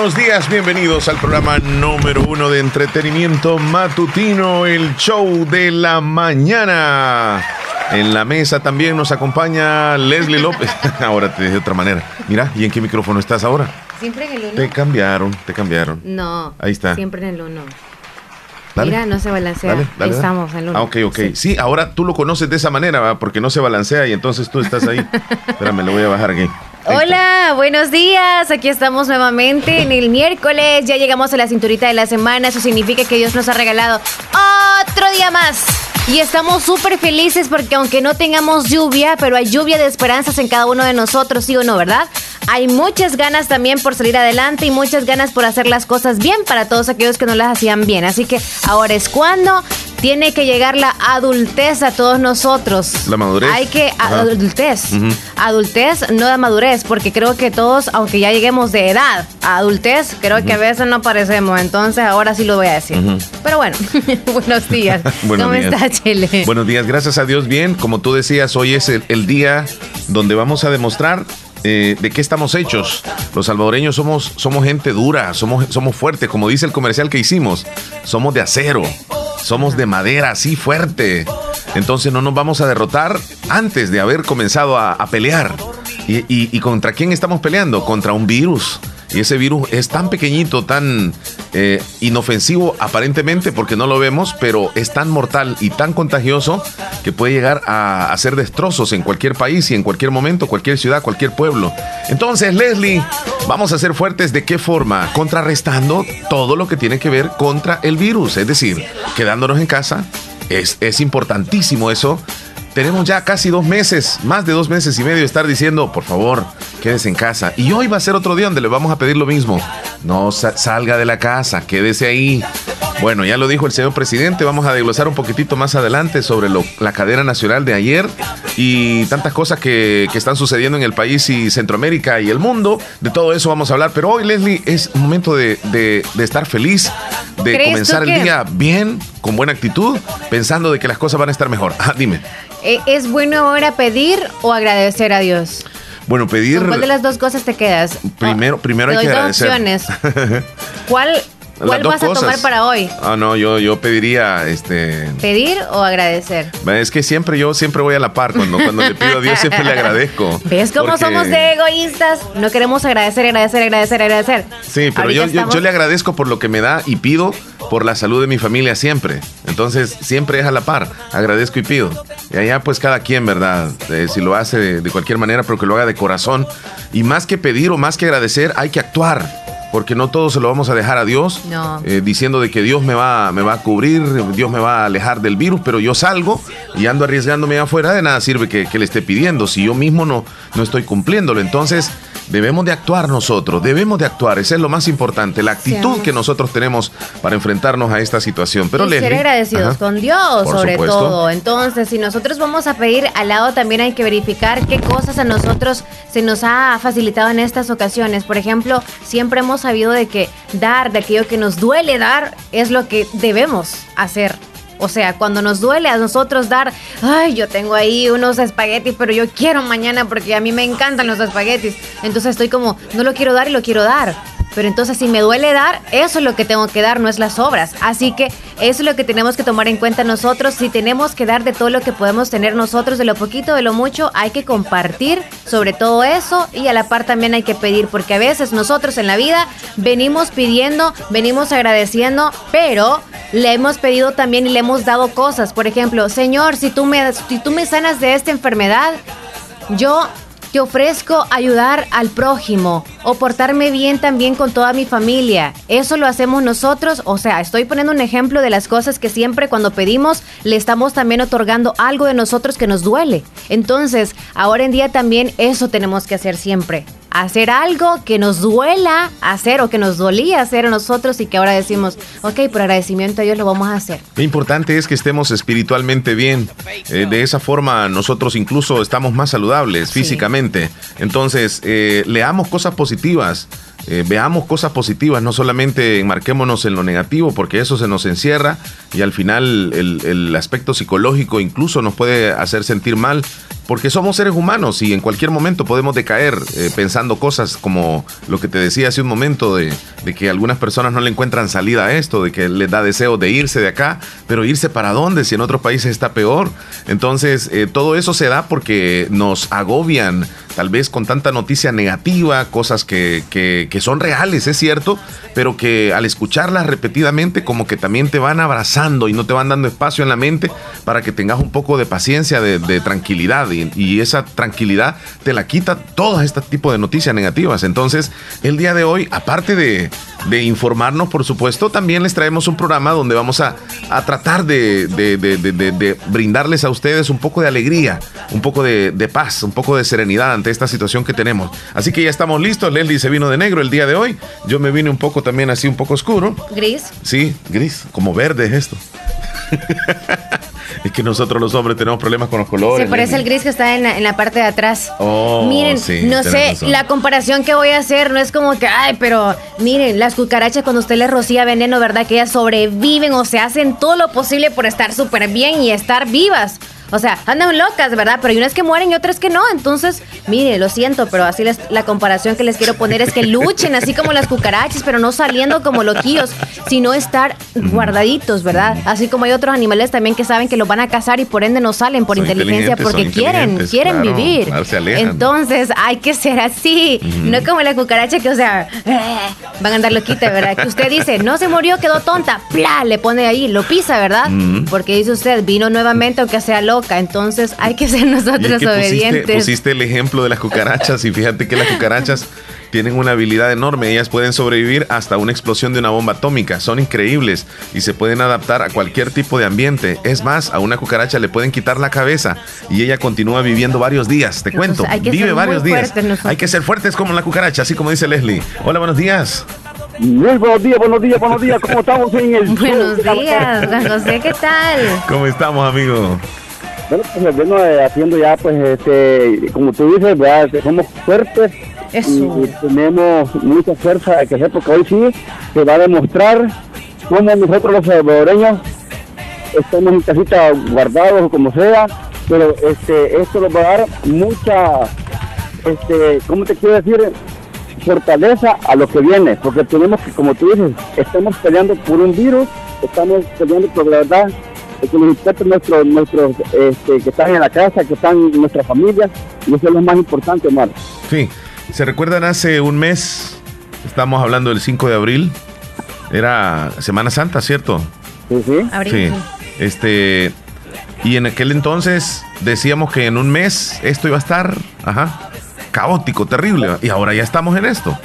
buenos días, bienvenidos al programa número uno de entretenimiento matutino, el show de la mañana. En la mesa también nos acompaña Leslie López. ahora te de otra manera. Mira, ¿y en qué micrófono estás ahora? Siempre en el uno. Te cambiaron, te cambiaron. No. Ahí está. Siempre en el uno. Dale. Mira, no se balancea. Dale, dale, estamos, en el uno. Ah, ok, ok. Sí. ahora tú lo conoces de esa manera, ¿va? porque no se balancea y entonces tú estás ahí. Espérame, lo voy a bajar aquí. Hola, buenos días. Aquí estamos nuevamente en el miércoles. Ya llegamos a la cinturita de la semana. Eso significa que Dios nos ha regalado otro día más. Y estamos súper felices porque aunque no tengamos lluvia, pero hay lluvia de esperanzas en cada uno de nosotros, ¿sí o no, verdad? Hay muchas ganas también por salir adelante y muchas ganas por hacer las cosas bien para todos aquellos que no las hacían bien. Así que ahora es cuando tiene que llegar la adultez a todos nosotros. La madurez. Hay que Ajá. adultez. Adultez, no de madurez, porque creo que todos, aunque ya lleguemos de edad a adultez, creo que a veces no parecemos. Entonces ahora sí lo voy a decir. Pero bueno, buenos días. Buenos ¿Cómo días. está, Chele? Buenos días, gracias a Dios. Bien, como tú decías, hoy es el, el día donde vamos a demostrar eh, de qué estamos hechos. Los salvadoreños somos, somos gente dura, somos, somos fuertes, como dice el comercial que hicimos. Somos de acero, somos de madera, así fuerte. Entonces no nos vamos a derrotar antes de haber comenzado a, a pelear. ¿Y, contra quién estamos peleando? Contra un virus. Y ese virus es tan pequeñito, tan eh, inofensivo aparentemente porque no lo vemos, pero es tan mortal y tan contagioso que puede llegar a hacer destrozos en cualquier país y en cualquier momento, cualquier ciudad, cualquier pueblo. Entonces, Leslie, vamos a ser fuertes de qué forma? Contrarrestando todo lo que tiene que ver contra el virus, es decir, quedándonos en casa. Es importantísimo eso. Tenemos ya casi dos meses, más de dos meses y medio de estar diciendo, por favor, quédese en casa. Y hoy va a ser otro día donde le vamos a pedir lo mismo. No sa- salga de la casa, quédese ahí. Bueno, ya lo dijo el señor presidente, vamos a desglosar un poquitito más adelante sobre lo- la cadena nacional de ayer y tantas cosas que, que están sucediendo en el país y Centroamérica y el mundo. De todo eso vamos a hablar, pero hoy, Leslie, es un momento de, de- de estar feliz, de ¿Crees tú comenzar el día bien, con buena actitud, pensando de que las cosas van a estar mejor. Ah, dime. Eh, ¿Es bueno ahora pedir o agradecer a Dios? Bueno, pedir. ¿Con cuál de las dos cosas te quedas? Primero- Oh, primero te hay que agradecer. opciones. ¿Cuál, cuál vas a tomar para hoy? Ah, no, yo, yo pediría, este. ¿Pedir o agradecer? Es que siempre yo siempre voy a la par. Cuando, cuando le pido a Dios, siempre le agradezco. ¿Ves cómo Porque- somos de egoístas? No queremos agradecer, agradecer, agradecer, agradecer. Sí, pero yo, yo, yo le agradezco por lo que me da y pido por la salud de mi familia siempre. Entonces, siempre es a la par. Agradezco y pido. Y allá, pues cada quien, ¿verdad? Si lo hace de, de cualquier manera, pero que lo haga de corazón. Y más que pedir o más que agradecer, hay que actuar. Porque no todo se lo vamos a dejar a Dios, No. eh, diciendo de que Dios me va, me va a cubrir, Dios me va a alejar del virus, pero yo salgo y ando arriesgándome afuera, de nada sirve que, que le esté pidiendo si yo mismo no, no estoy cumpliéndolo. Entonces, debemos de actuar nosotros, debemos de actuar, eso es lo más importante, la actitud que nosotros tenemos para enfrentarnos a esta situación. Pero y ser agradecidos ajá. con Dios, sobre supuesto. todo. Entonces, si nosotros vamos a pedir al lado, también hay que verificar qué cosas a nosotros se nos ha facilitado en estas ocasiones. Por ejemplo, siempre hemos sabido de que dar de aquello que nos duele dar es lo que debemos hacer. O sea, cuando nos duele a nosotros dar, ay, yo tengo ahí unos espaguetis, pero yo quiero mañana porque a mí me encantan los espaguetis. Entonces estoy como, no lo quiero dar y lo quiero dar. Pero entonces si me duele dar, eso es lo que tengo que dar, no es las obras. Así que eso es lo que tenemos que tomar en cuenta nosotros. Si tenemos que dar de todo lo que podemos tener nosotros, de lo poquito, de lo mucho, hay que compartir sobre todo eso y a la par también hay que pedir, porque a veces nosotros en la vida venimos pidiendo, venimos agradeciendo, pero le hemos pedido también y le hemos dado cosas. Por ejemplo, Señor, si tú me, si tú me sanas de esta enfermedad, yo te ofrezco ayudar al prójimo o portarme bien también con toda mi familia. Eso lo hacemos nosotros. O sea, estoy poniendo un ejemplo de las cosas que siempre cuando pedimos le estamos también otorgando algo de nosotros que nos duele. Entonces, ahora en día también eso tenemos que hacer siempre. Hacer algo que nos duela hacer o que nos dolía hacer a nosotros y que ahora decimos, ok, por agradecimiento a Dios lo vamos a hacer. Lo importante es que estemos espiritualmente bien. Eh, de esa forma nosotros incluso estamos más saludables Sí. físicamente. Entonces, eh, leamos cosas positivas. Eh, veamos cosas positivas, no solamente enmarquémonos en lo negativo, porque eso se nos encierra y al final el, aspecto psicológico incluso nos puede hacer sentir mal, porque somos seres humanos y en cualquier momento podemos decaer eh, pensando cosas como lo que te decía hace un momento de, que algunas personas no le encuentran salida a esto, de que les da deseo de irse de acá, pero irse para dónde si en otros países está peor. Entonces, eh, todo eso se da porque nos agobian tal vez con tanta noticia negativa, cosas que, que, son reales, es cierto, pero que al escucharlas repetidamente como que también te van abrazando y no te van dando espacio en la mente para que tengas un poco de paciencia, de, tranquilidad y, esa tranquilidad te la quita todo este tipo de noticias negativas. Entonces, el día de hoy, aparte de, de informarnos, por supuesto, también les traemos un programa donde vamos a, a tratar de, de, brindarles a ustedes un poco de alegría, un poco de, paz, un poco de serenidad ante esta situación que tenemos. Así que ya estamos listos. Leslie se vino de negro el día de hoy. Yo me vine un poco también así, un poco oscuro. Gris. Sí, gris, como verde es esto. es que nosotros los hombres tenemos problemas con los colores. Se parece el gris que está en la, parte de atrás. Oh, miren, no sé, la comparación que voy a hacer no es como que, ay, pero miren, las cucarachas cuando usted les rocía veneno, ¿verdad? Que ellas sobreviven o se hacen todo lo posible por estar súper bien y estar vivas. O sea, andan locas, ¿verdad? Pero hay unas que mueren y otras que no. Entonces, mire, lo siento, pero así les, la comparación que les quiero poner es que luchen así como las cucarachas, pero no saliendo como loquillos, sino estar guardaditos, ¿verdad? Así como hay otros animales también que saben que los van a cazar y por ende no salen por inteligencia porque quieren, quieren vivir. Entonces, hay que ser así. No como la cucaracha que, o sea, van a andar loquitas, ¿verdad? Que usted dice, no se murió, quedó tonta, ¡Pla! Le pone ahí, lo pisa, ¿verdad? Porque dice usted, vino nuevamente aunque sea loco entonces hay que ser nosotros obedientes. Pusiste, el ejemplo de las cucarachas y fíjate que las cucarachas tienen una habilidad enorme. Ellas pueden sobrevivir hasta una explosión de una bomba atómica. Son increíbles y se pueden adaptar a cualquier tipo de ambiente. Es más, a una cucaracha le pueden quitar la cabeza y ella continúa viviendo varios días. Te cuento, vive varios días. Hay que ser fuertes como la cucaracha, así como dice Leslie. Hola, buenos días. Muy buenos días, buenos días, buenos días. ¿Cómo estamos en el Buenos días, José, ¿qué tal? ¿Cómo estamos, amigo? Bueno, pues vengo eh, haciendo ya, pues, este, como tú dices, ¿verdad? somos fuertes y, tenemos mucha fuerza de crecer, porque hoy sí se va a demostrar cómo nosotros los salvadoreños estamos en casita guardados o como sea, pero este, esto nos va a dar mucha, este, ¿cómo te quiero decir? fortaleza a lo que viene, porque tenemos que, como tú dices, estamos peleando por un virus, estamos peleando por la verdad que nos importa nuestros, nuestros, este, que están en la casa, que están en nuestra familia, y eso es lo más importante, Omar. Sí, ¿se recuerdan hace un mes? Estamos hablando del 5 de abril, era Semana Santa, ¿cierto? Sí, sí. Sí, este, y en aquel entonces decíamos que en un mes esto iba a estar, ajá, caótico, terrible, y ahora ya estamos en esto.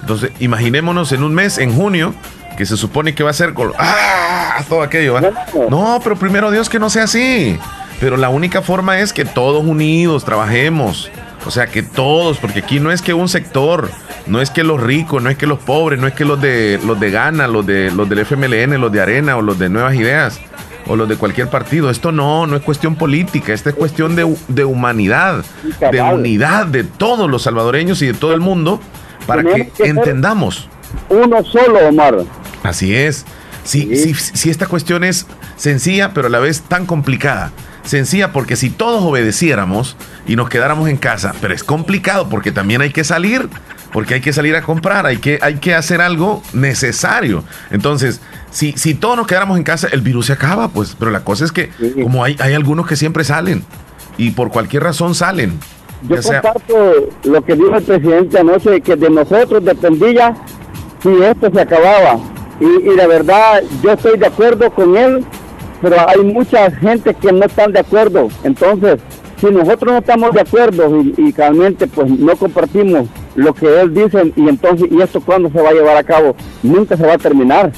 Entonces, imaginémonos en un mes, en junio, que se supone que va a ser ¡Ah! todo aquello. No, pero primero Dios que no sea así. Pero la única forma es que todos unidos trabajemos. O sea, que todos, porque aquí no es que un sector, no es que los ricos, no es que los pobres, no es que los de los de Gana, los de los del FMLN, los de Arena o los de Nuevas Ideas o los de cualquier partido. Esto no, no es cuestión política, esta es cuestión de, de humanidad, de unidad de todos los salvadoreños y de todo el mundo para que entendamos. Uno solo, Omar. Así es. Sí, sí. Sí, esta cuestión es sencilla, pero a la vez tan complicada. Sencilla porque si todos obedeciéramos y nos quedáramos en casa, pero es complicado porque también hay que salir, porque hay que salir a comprar, hay que, hay que hacer algo necesario. Entonces, si, si todos nos quedáramos en casa, el virus se acaba, pues, pero la cosa es que como hay, hay algunos que siempre salen y por cualquier razón salen. Yo comparto lo que dijo el presidente anoche, que de nosotros dependía si esto se acababa y, la verdad yo estoy de acuerdo con él, pero hay mucha gente que no están de acuerdo. Entonces, si nosotros no estamos de acuerdo y, realmente pues no compartimos lo que él dice y entonces, ¿y esto cuándo se va a llevar a cabo? Nunca se va a terminar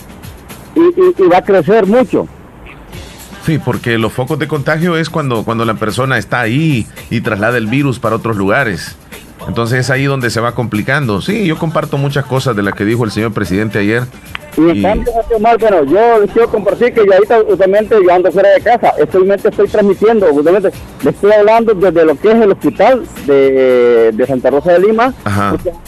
y, va a crecer mucho. Sí, porque los focos de contagio es cuando, cuando la persona está ahí y traslada el virus para otros lugares. Entonces es ahí donde se va complicando. Sí, yo comparto muchas cosas de las que dijo el señor presidente ayer. Y en cambio, bueno, yo quiero compartir que yo ahorita justamente yo ando fuera de casa, estoy, estoy transmitiendo, justamente le estoy hablando desde lo que es el hospital de, de Santa Rosa de Lima,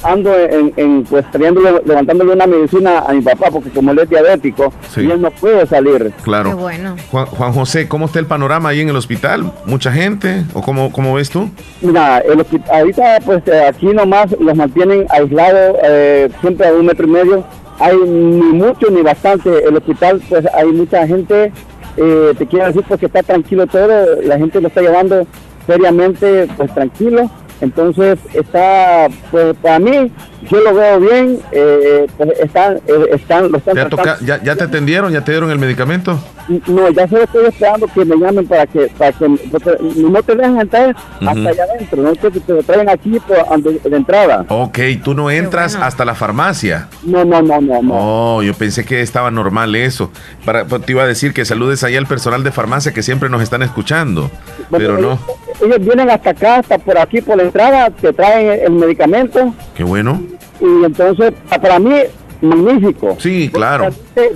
ando en, pues levantándole una medicina a mi papá, porque como él es diabético, y él no puede salir. Claro. bueno. Juan, José, ¿cómo está el panorama ahí en el hospital? ¿Mucha gente? ¿O cómo, cómo ves tú? Mira, el ahorita pues aquí nomás los mantienen aislados eh, siempre a un metro y medio hay ni mucho ni bastante. El hospital, pues hay mucha gente, eh, te quiero decir, porque está tranquilo todo, la gente lo está llevando seriamente, pues tranquilo. Entonces está, pues para mí, yo lo veo bien, eh, pues están, eh, están, lo están ¿Ya, ¿Ya te atendieron? ¿Ya te dieron el medicamento? No, ya solo estoy esperando que me llamen para que, para que no te dejen entrar hasta allá adentro, no que te lo traen aquí por, de, entrada. Ok, tú no entras hasta la farmacia. No, no, no, no, no. Oh, yo pensé que estaba normal eso. Para, pues, te iba a decir que saludes ahí al personal de farmacia que siempre nos están escuchando, pero no. Ellos vienen hasta acá, hasta por aquí, por la entrada, te traen el medicamento. Qué bueno. Y entonces, para mí, magnífico. Sí, claro.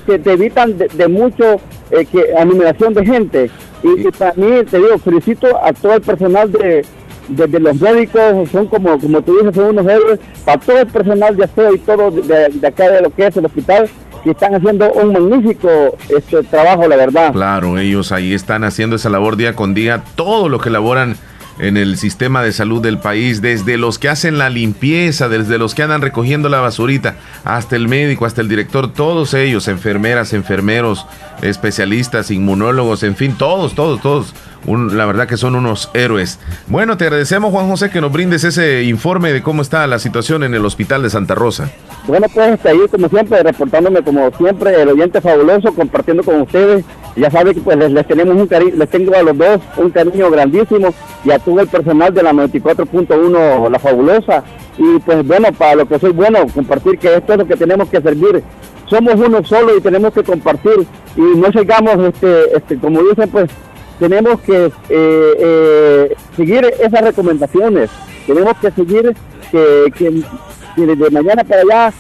Que te, evitan de, mucho eh, que animación de gente. Y, para mí, te digo, felicito a todo el personal de, de, los médicos, son como, como tú dices, son unos héroes, para todo el personal de aseo y todo de, de, acá de lo que es el hospital, que están haciendo un magnífico este trabajo, la verdad. Claro, ellos ahí están haciendo esa labor día con día, todo lo que elaboran en el sistema de salud del país, desde los que hacen la limpieza, desde los que andan recogiendo la basurita, hasta el médico, hasta el director, todos ellos, enfermeras, enfermeros, especialistas, inmunólogos, en fin, todos, todos, todos la verdad que son unos héroes. Bueno, te agradecemos Juan José que nos brindes ese informe de cómo está la situación en el hospital de Santa Rosa. Bueno, pues ahí como siempre, reportándome como siempre, el oyente fabuloso, compartiendo con ustedes. Ya saben que pues les, tenemos un cariño, les tengo a los dos un cariño grandísimo y a todo el personal de la 94.1 La Fabulosa. Y pues bueno, para lo que soy bueno, compartir que esto es lo que tenemos que servir. Somos uno solo y tenemos que compartir y no llegamos, este, este, como dicen, pues tenemos que eh, eh, seguir esas recomendaciones, tenemos que seguir que, que, de mañana para allá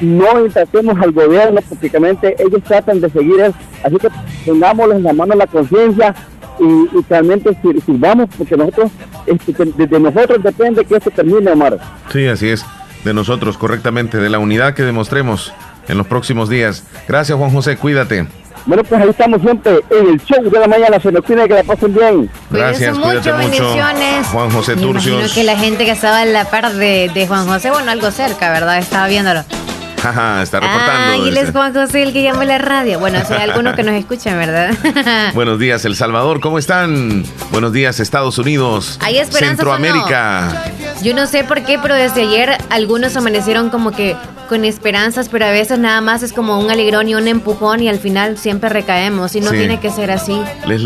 no intentemos al gobierno, prácticamente ellos tratan de seguir eso, así que pongámosles en la mano la conciencia y, realmente sirvamos, porque nosotros, este, nosotros depende que esto termine, Omar. Sí, así es, de nosotros, correctamente, de la unidad que demostremos en los próximos días. Gracias, Juan José, cuídate. Bueno, pues ahí estamos siempre en el show de la mañana. Se nos tiene que la pasen bien. Gracias, cuídate mucho. Bendiciones. Juan José Me Turcios. Imagino que la gente que estaba en la par de, de Juan José, bueno, algo cerca, ¿verdad? Estaba viéndolo. Ajá, está reportando. Ah, y les Juan José el que llama la radio. Bueno, si hay algunos que nos escuchan, ¿verdad? Buenos días, El Salvador, ¿cómo están? Buenos días, Estados Unidos. Hay Centroamérica. Yo no sé por qué, pero desde ayer algunos amanecieron como que con esperanzas, pero a veces nada más es como un alegrón y un empujón y al final siempre recaemos y no tiene que ser así.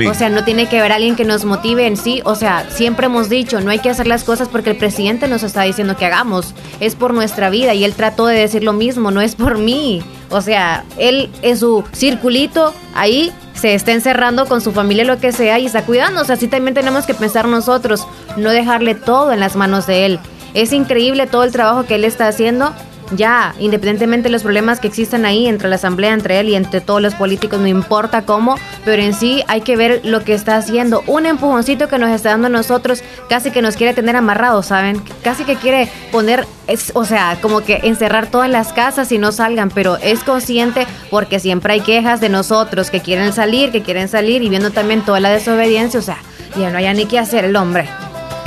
O sea, no tiene que haber alguien que nos motive en sí. O sea, siempre hemos dicho, no hay que hacer las cosas porque el presidente nos está diciendo que hagamos. Es por nuestra vida y él trató de decir lo mismo, no es por mí. O sea, él en su circulito ahí se está encerrando con su familia, lo que sea, y está cuidándose. Así también tenemos que pensar nosotros, no dejarle todo en las manos de él. Es increíble todo el trabajo que él está haciendo ya, independientemente de los problemas que existen ahí entre la asamblea, entre él y entre todos los políticos, no importa cómo, pero en sí hay que ver lo que está haciendo. Un empujoncito que nos está dando a nosotros, casi que nos quiere tener amarrados, ¿saben? Casi que quiere poner, es, o sea, como que encerrar todas las casas y no salgan, pero es consciente porque siempre hay quejas de nosotros que quieren salir, que quieren salir y viendo también toda la desobediencia, o sea, ya no hay ni qué hacer el hombre.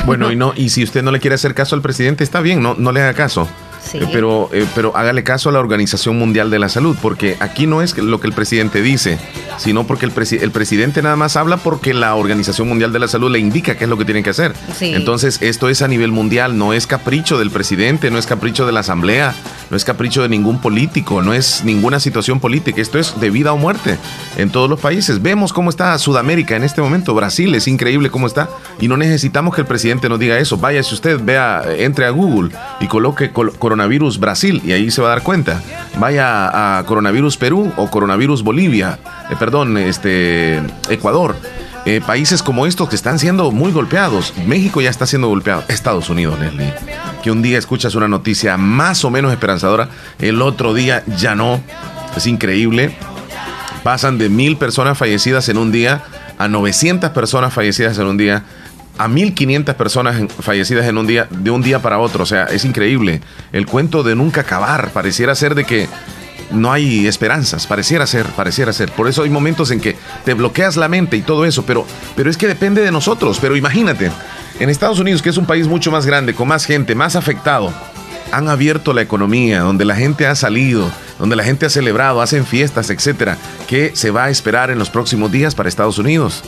Bueno, y no, y si usted no le quiere hacer caso al presidente, está bien, no, no le haga caso. Eh, pero, eh, pero hágale caso a la Organización Mundial de la Salud, porque aquí no es lo que el presidente dice, sino porque el, el presidente nada más habla porque la Organización Mundial de la Salud le indica qué es lo que tienen que hacer. Entonces, esto es a nivel mundial, no es capricho del presidente, no es capricho de la Asamblea, no es capricho de ningún político, no es ninguna situación política, esto es de vida o muerte en todos los países. Vemos cómo está Sudamérica en este momento, Brasil es increíble cómo está, y no necesitamos que el presidente nos diga eso. Vaya, si usted vea, entre a Google y coloque coronavirus Brasil y ahí se va a dar cuenta. Vaya a coronavirus Perú o coronavirus Bolivia, eh, perdón, este Ecuador. Eh, países como estos que están siendo muy golpeados. México ya está siendo golpeado. Estados Unidos, Leslie. que un día escuchas una noticia más o menos esperanzadora, el otro día ya no. Es increíble. Pasan de mil personas fallecidas en un día a 900 personas fallecidas en un día a 1500 personas fallecidas en un día, de un día para otro. O sea, es increíble. El cuento de nunca acabar. Pareciera ser de que no hay esperanzas. Pareciera ser, pareciera ser. Por eso hay momentos en que te bloqueas la mente y todo eso. Pero, pero es que depende de nosotros. Pero imagínate, en Estados Unidos, que es un país mucho más grande, con más gente, más afectado, han abierto la economía, donde la gente ha salido, donde la gente ha celebrado, hacen fiestas, etcétera. ¿Qué se va a esperar en los próximos días para Estados Unidos?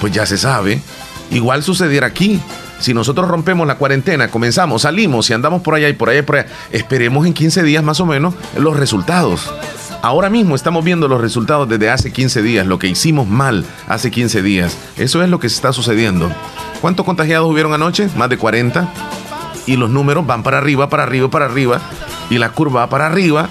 Pues ya se sabe Igual sucediera aquí. Si nosotros rompemos la cuarentena, comenzamos, salimos y andamos por allá y por allá y por allá, esperemos en 15 días más o menos los resultados. Ahora mismo estamos viendo los resultados desde hace 15 días, lo que hicimos mal hace 15 días. Eso es lo que está sucediendo. ¿Cuántos contagiados hubieron anoche? Más de 40. Y los números van para arriba, para arriba, para arriba. Y la curva va para arriba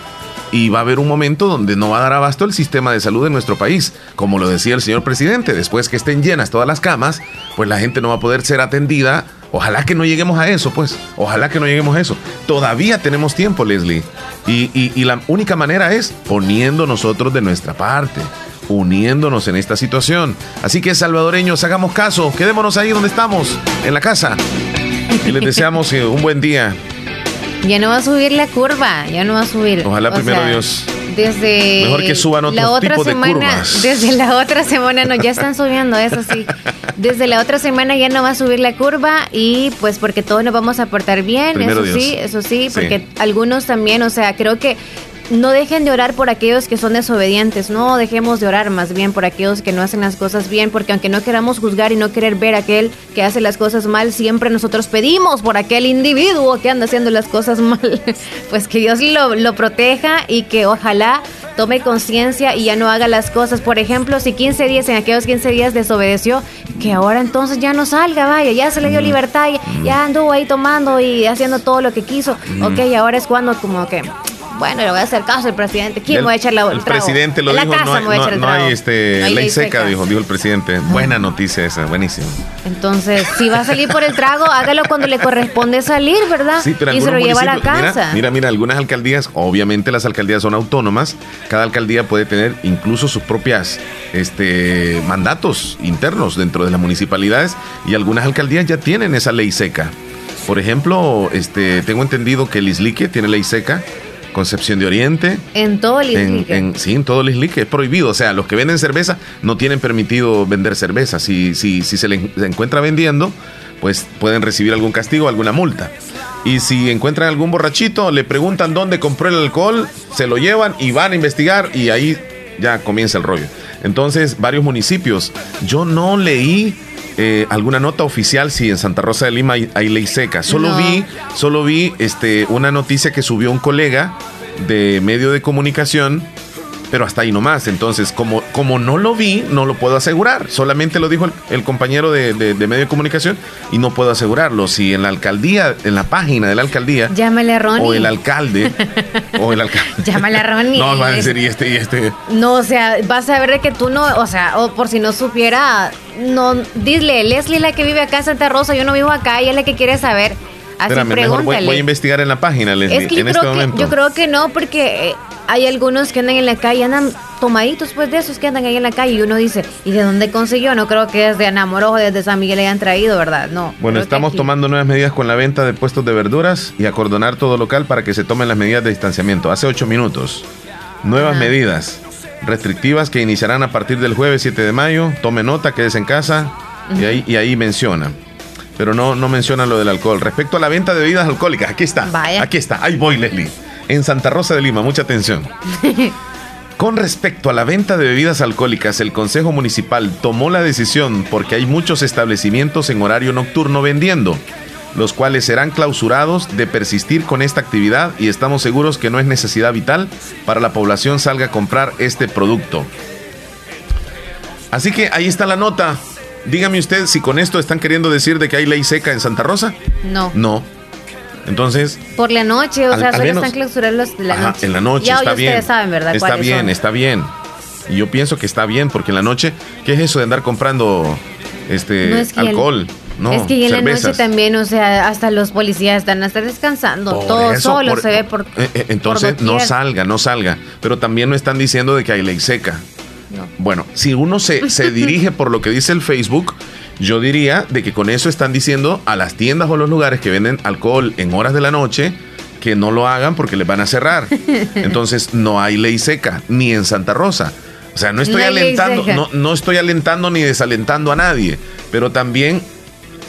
y va a haber un momento donde no va a dar abasto el sistema de salud de nuestro país. Como lo decía el señor presidente, después que estén llenas todas las camas, pues la gente no va a poder ser atendida. Ojalá que no lleguemos a eso, pues. Ojalá que no lleguemos a eso. Todavía tenemos tiempo, Leslie. Y, y la única manera es poniendo nosotros de nuestra parte uniéndonos en esta situación. Así que salvadoreños, hagamos caso, quedémonos ahí donde estamos, en la casa. Y les deseamos eh, un buen día. Ya no va a subir la curva, ya no va a subir. Ojalá primero Dios. Desde Mejor que suban otros la otra semana, Desde la otra semana, no, ya están subiendo, eso sí. Desde la otra semana ya no va a subir la curva y pues porque todos nos vamos a portar bien, eso sí, eso sí, porque algunos también, o sea, creo que no dejen de orar por aquellos que son desobedientes, no dejemos de orar más bien por aquellos que no hacen las cosas bien, porque aunque no queramos juzgar y no querer ver a aquel que hace las cosas mal, siempre nosotros pedimos por aquel individuo que anda haciendo las cosas mal, pues que Dios lo, lo proteja y que ojalá tome conciencia y ya no haga las cosas. Por ejemplo, si 15 días, en aquellos 15 días desobedeció, que ahora entonces ya no salga, vaya, ya se le dio libertad, ya, ya anduvo ahí tomando y haciendo todo lo que quiso. Ok, ahora es cuando como que bueno, le voy a hacer caso al presidente. ¿Quién me va a echar la El presidente lo dijo, no, hay, este, ley, seca, dijo, dijo el presidente. Buena noticia esa, buenísimo. Entonces, si va a salir por el trago, hágalo cuando le corresponde salir, ¿verdad? Sí, pero y se lo lleva a la casa. Mira, mira, algunas alcaldías, obviamente las alcaldías son autónomas, cada alcaldía puede tener incluso sus propias este, mandatos internos dentro de las municipalidades y algunas alcaldías ya tienen esa ley seca. Por ejemplo, este, tengo entendido que el Islique tiene ley seca, Concepción de Oriente. En todo el en, Sí, en todo el Islique. Es prohibido. O sea, los que venden cerveza no tienen permitido vender cerveza. Si, si, si se les encuentra vendiendo, pues pueden recibir algún castigo, alguna multa. Y si encuentran algún borrachito, le preguntan dónde compró el alcohol, se lo llevan y van a investigar y ahí ya comienza el rollo. Entonces, varios municipios. Yo no leí eh, alguna nota oficial si en Santa Rosa de Lima hay, ley seca. Solo vi, solo vi este, una noticia que subió un colega de medio de comunicación pero hasta ahí nomás. Entonces, como, como no lo vi, no lo puedo asegurar. Solamente lo dijo el, compañero de, medio de comunicación y no puedo asegurarlo. Si en la alcaldía, en la página de la alcaldía. Llámale a Ronnie. O el alcalde. o el alcalde. Llámale a Ronnie. No, va a decir y este y este. No, o sea, vas a ver que tú no, o sea, o por si no supiera, no, dile, Leslie la que vive acá en Santa Rosa, yo no vivo acá, y es la que quiere saber. Así Espérame, mejor voy, a investigar en la página, Leslie, en este momento. yo creo que no, porque eh, hay algunos que andan en la calle, andan tomaditos pues de esos que andan ahí en la calle y uno dice, ¿y de dónde consiguió? No creo que desde Anamorojo, desde San Miguel hayan traído, ¿verdad? No. Bueno, estamos tomando nuevas medidas con la venta de puestos de verduras y acordonar todo local para que se tomen las medidas de distanciamiento. Hace ocho minutos. Nuevas medidas restrictivas que iniciarán a partir del jueves 7 de mayo. Tome nota, quédese en casa y, ahí, y ahí menciona pero no, no menciona lo del alcohol. Respecto a la venta de bebidas alcohólicas, aquí está. Aquí está. Ahí voy, Leslie en Santa Rosa de Lima. Mucha atención. Con respecto a la venta de bebidas alcohólicas, el Consejo Municipal tomó la decisión porque hay muchos establecimientos en horario nocturno vendiendo, los cuales serán clausurados de persistir con esta actividad y estamos seguros que no es necesidad vital para la población salga a comprar este producto. Así que ahí está la nota. Dígame usted si con esto están queriendo decir de que hay ley seca en Santa Rosa. No. No. Entonces. Por la noche, o sea, solo están clausurados la noche. En la noche, ya, está bien. Ustedes saben, ¿verdad? Está bien, está bien. Y yo pienso que está bien, porque en la noche, ¿qué es eso de andar comprando este alcohol? no. Es que en la noche también, o sea, hasta los policías están hasta descansando, todo solo se ve por. Eh, eh, entonces no salga, no salga. Pero también no están diciendo de que hay ley seca. Bueno, si uno se, se dirige por lo que dice el Facebook, yo diría de que con eso están diciendo a las tiendas o los lugares que venden alcohol en horas de la noche que no lo hagan porque les van a cerrar. Entonces no hay ley seca, ni en Santa Rosa. O sea, no estoy alentando, no, no estoy alentando ni desalentando a nadie, pero también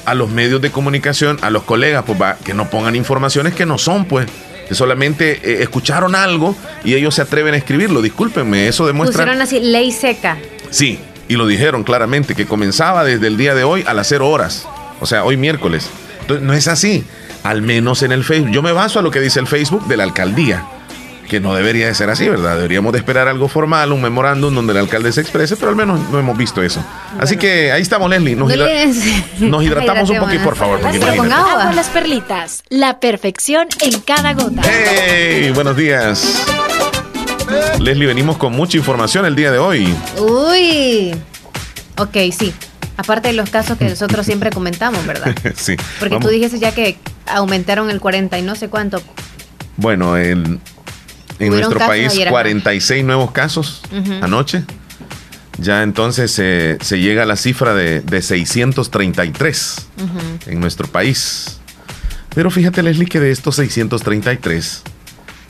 a los medios de comunicación, a los colegas, pues que no pongan informaciones que no son, pues que solamente eh, escucharon algo y ellos se atreven a escribirlo. Discúlpenme, eso demuestra. Pusieron así, ley seca. Sí, y lo dijeron claramente, que comenzaba desde el día de hoy a las 0 horas, o sea, hoy miércoles. Entonces, no es así, al menos en el Facebook. Yo me baso a lo que dice el Facebook de la alcaldía que no debería de ser así, ¿verdad? Deberíamos de esperar algo formal, un memorándum donde el alcalde se exprese, pero al menos no hemos visto eso. Así que ahí estamos, Leslie. Nos, hidratamos un poquito, por favor. con agua. las perlitas. La perfección en cada gota. ¡Hey! Buenos días. Leslie, venimos con mucha información el día de hoy. Uy. Ok, sí. Aparte de los casos que nosotros siempre comentamos, ¿verdad? sí. Porque tú dijiste ya que aumentaron el 40 y no sé cuánto. Bueno, en, en nuestro país 46 nuevos casos anoche. Ya entonces se llega a la cifra de, 633 en nuestro país. Pero fíjate, Leslie, que de estos 633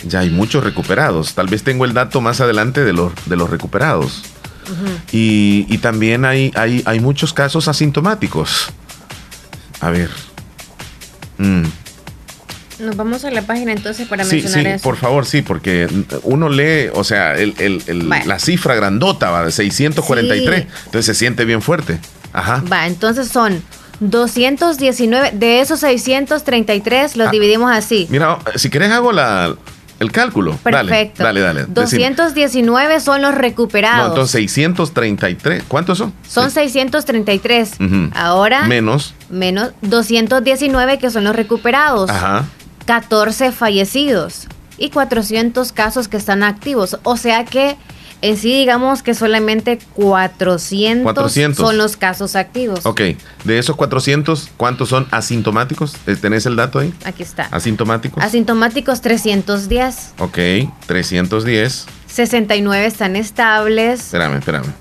ya hay muchos recuperados. Tal vez tengo el dato más adelante de los, de los recuperados. y, también hay, hay, hay, muchos casos asintomáticos. A ver. Mm. Nos vamos a la página entonces para mencionar sí, Por favor, sí, porque uno lee, o sea, el, la cifra grandota va de 643, entonces se siente bien fuerte. Ajá. Va, entonces son 219, de esos 633 los ah, dividimos así. Mira, si querés hago la, el cálculo. Perfecto. Dale, dale. 219 son los recuperados. No, entonces 633. ¿Cuántos son? Son 633. Ahora. Menos. Menos 219 que son los recuperados. Ajá. 14 fallecidos y 400 casos que están activos. O sea que en sí, digamos que solamente 400, son los casos activos. Ok, de esos 400, ¿cuántos son asintomáticos? Eh, ¿Tenés el dato ahí? Aquí está. ¿Asintomáticos? Asintomáticos 310. Ok, 310. 69 están estables. Espérame, espérame.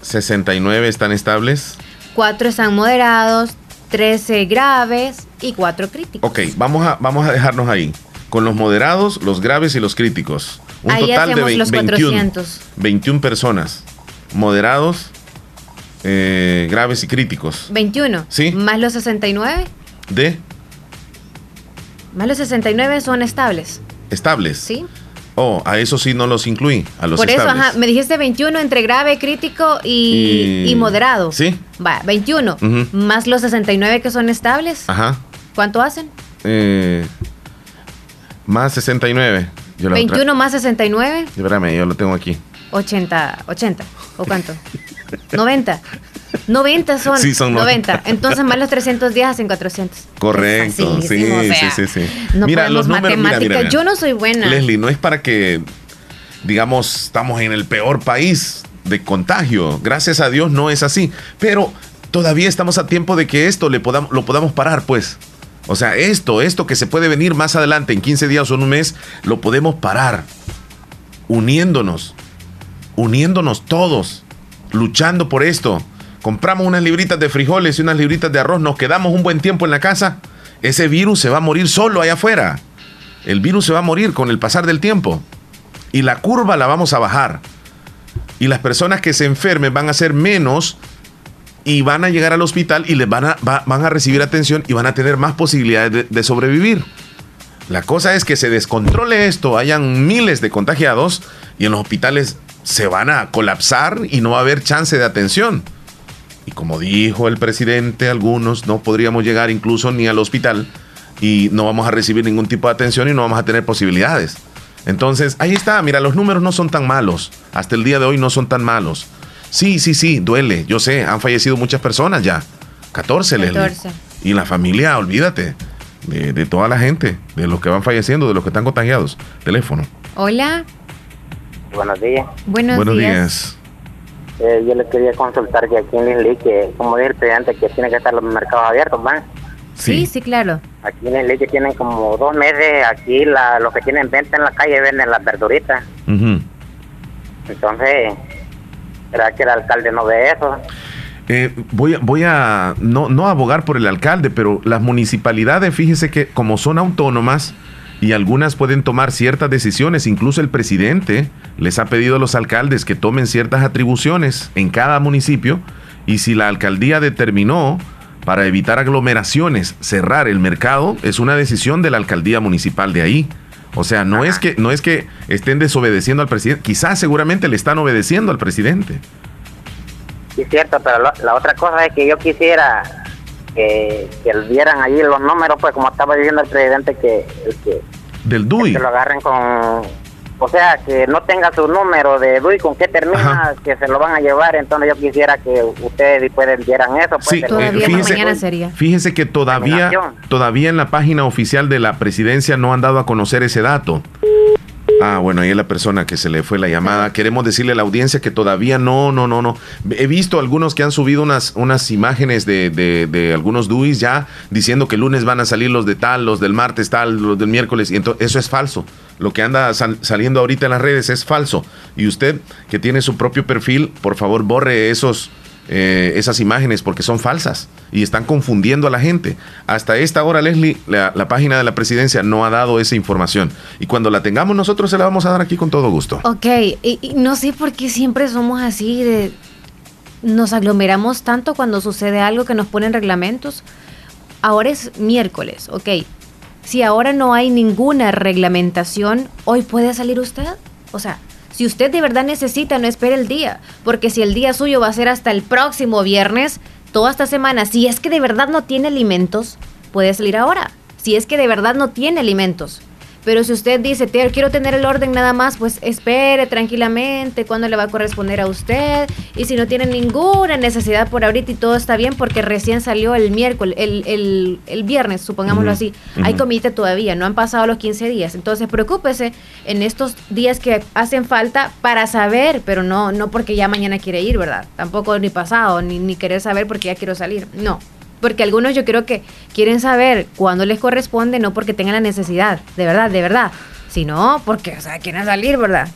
69 están estables. 4 están moderados, 13 graves y 4 críticos. Ok, vamos a, vamos a dejarnos ahí. Con los moderados, los graves y los críticos. Un total de 21, 21 personas. Moderados, eh, graves y críticos. 21. Sí. Más los 69. ¿De? Más los 69 son estables. ¿Estables? Sí. Oh, a eso sí no los incluí, a los Por eso, ajá, me dijiste 21 entre grave, crítico y, moderado. Sí. Va, 21. Más los 69 que son estables. Ajá. ¿Cuánto hacen? Eh, más 69. 21 más 69. Espérame, yo lo tengo aquí. 80, 80. ¿O cuánto? 90. 90 son, sí, son 90. Entonces más los 310 hacen 400. Correcto. Sí, sí, sí, sí, No mira, los números, mira, Yo no soy buena. Leslie, no es para que, digamos, estamos en el peor país de contagio. Gracias a Dios no es así. Pero todavía estamos a tiempo de que esto le podamos, lo podamos parar, pues. O sea, esto, esto que se puede venir más adelante en 15 días o en un mes, lo podemos parar. Uniéndonos. Uniéndonos todos. Luchando por esto. Compramos unas libritas de frijoles y unas libritas de arroz. Nos quedamos un buen tiempo en la casa. Ese virus se va a morir solo allá afuera. El virus se va a morir con el pasar del tiempo. Y la curva la vamos a bajar. Y las personas que se enfermen van a ser menos y van a llegar al hospital y les van a, van a recibir atención y van a tener más posibilidades de, sobrevivir. La cosa es que se descontrole esto, hayan miles de contagiados y en los hospitales se van a colapsar y no va a haber chance de atención. Y como dijo el presidente, algunos no podríamos llegar incluso ni al hospital y no vamos a recibir ningún tipo de atención y no vamos a tener posibilidades. Entonces, ahí está, mira, los números no son tan malos. Hasta el día de hoy no son tan malos. Sí, sí, sí, duele. Yo sé, han fallecido muchas personas ya. 14, 14. Y la familia, olvídate, de, toda la gente, de los que van falleciendo, de los que están contagiados. Teléfono. Hola. Buenos días. Buenos, días. Eh, yo le quería consultar que aquí en Lili, que como el presidente, que tiene que estar los mercados abiertos, ¿van? Sí, sí, claro. Aquí en Lili tienen como dos meses, aquí la, los que tienen venta en la calle venden las verduritas. Entonces, ¿será que el alcalde no ve eso? Eh, voy voy a no, no abogar por el alcalde, pero las municipalidades, fíjese que como son autónomas y algunas pueden tomar ciertas decisiones, incluso el presidente les ha pedido a los alcaldes que tomen ciertas atribuciones en cada municipio y si la alcaldía determinó para evitar aglomeraciones cerrar el mercado, es una decisión de la alcaldía municipal de ahí. O sea, no es que no es que estén desobedeciendo al presidente, quizás seguramente le están obedeciendo al presidente. Sí, es cierto, pero la otra cosa es que yo quisiera que, vieran allí los números, pues como estaba diciendo el presidente, que, que del DUI. Que lo agarren con o sea, que no tenga su número de DUI, con qué termina, que se lo van a llevar. Entonces yo quisiera que ustedes pueden vieran eso. Pues, sí, fíjese, fíjese que todavía, todavía en la página oficial de la presidencia no han dado a conocer ese dato. Ah, bueno, ahí es la persona que se le fue la llamada. Queremos decirle a la audiencia que todavía no, no, no, no. He visto algunos que han subido unas, unas imágenes de, de, algunos DUIs ya diciendo que el lunes van a salir los de tal, los del martes tal, los del miércoles. Y entonces eso es falso. Lo que anda saliendo ahorita en las redes es falso. Y usted que tiene su propio perfil, por favor borre esos eh, esas imágenes porque son falsas y están confundiendo a la gente. Hasta esta hora, Leslie, la, página de la presidencia no ha dado esa información. Y cuando la tengamos nosotros se la vamos a dar aquí con todo gusto. Ok, y, no sé por qué siempre somos así de... Nos aglomeramos tanto cuando sucede algo que nos ponen reglamentos. Ahora es miércoles, ok. Si ahora no hay ninguna reglamentación, ¿hoy puede salir usted? O sea, si usted de verdad necesita, no espere el día, porque si el día suyo va a ser hasta el próximo viernes, toda esta semana, si es que de verdad no tiene alimentos, puede salir ahora. Si es que de verdad no tiene alimentos. Pero si usted dice, quiero tener el orden nada más, pues espere tranquilamente cuándo le va a corresponder a usted. Y si no tiene ninguna necesidad por ahorita y todo está bien porque recién salió el miércoles, el, el, viernes, supongámoslo así, hay comida todavía, no han pasado los 15 días. Entonces preocúpese en estos días que hacen falta para saber, pero no, no porque ya mañana quiere ir, ¿verdad? Tampoco ni pasado, ni, ni querer saber porque ya quiero salir. No, porque algunos yo creo que quieren saber cuándo les corresponde, no porque tengan la necesidad, de verdad, de verdad, sino porque, o sea, quieren salir, ¿verdad?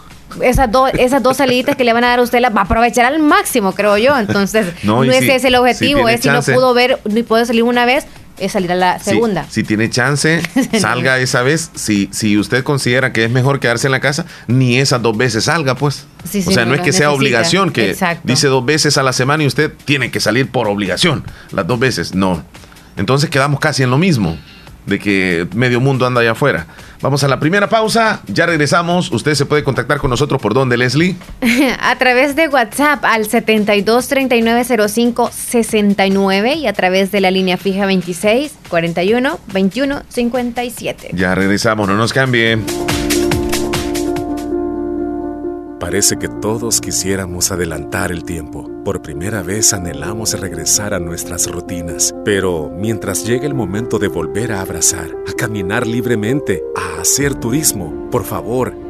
Esas, dos esas dos saliditas que le van a dar a usted las va a aprovechar al máximo, creo yo. Entonces, no, es ese el objetivo, es si no pudo ver ni puede salir una vez, es salir a la segunda. Si, tiene chance, salga esa vez. Si, si usted considera que es mejor quedarse en la casa, ni esas dos veces salga, pues. o sea, no, es que sea obligación, que dice dos veces a la semana y usted tiene que salir por obligación, las dos veces. No. Entonces quedamos casi en lo mismo, de que medio mundo anda allá afuera. Vamos a la primera pausa, ya regresamos. Usted se puede contactar con nosotros por dónde, Leslie? a través de WhatsApp al 72 3905 69 y a través de la línea fija 26 41 21 57. Ya regresamos, no nos cambien. Parece que todos quisiéramos adelantar el tiempo. Por primera vez anhelamos regresar a nuestras rutinas. Pero mientras llegue el momento de volver a abrazar, a caminar libremente, a hacer turismo, por favor,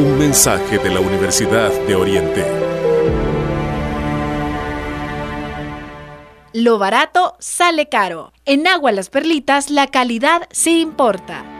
Un mensaje de la Universidad de Oriente. Lo barato sale caro. En Agua Las Perlitas la calidad sí importa.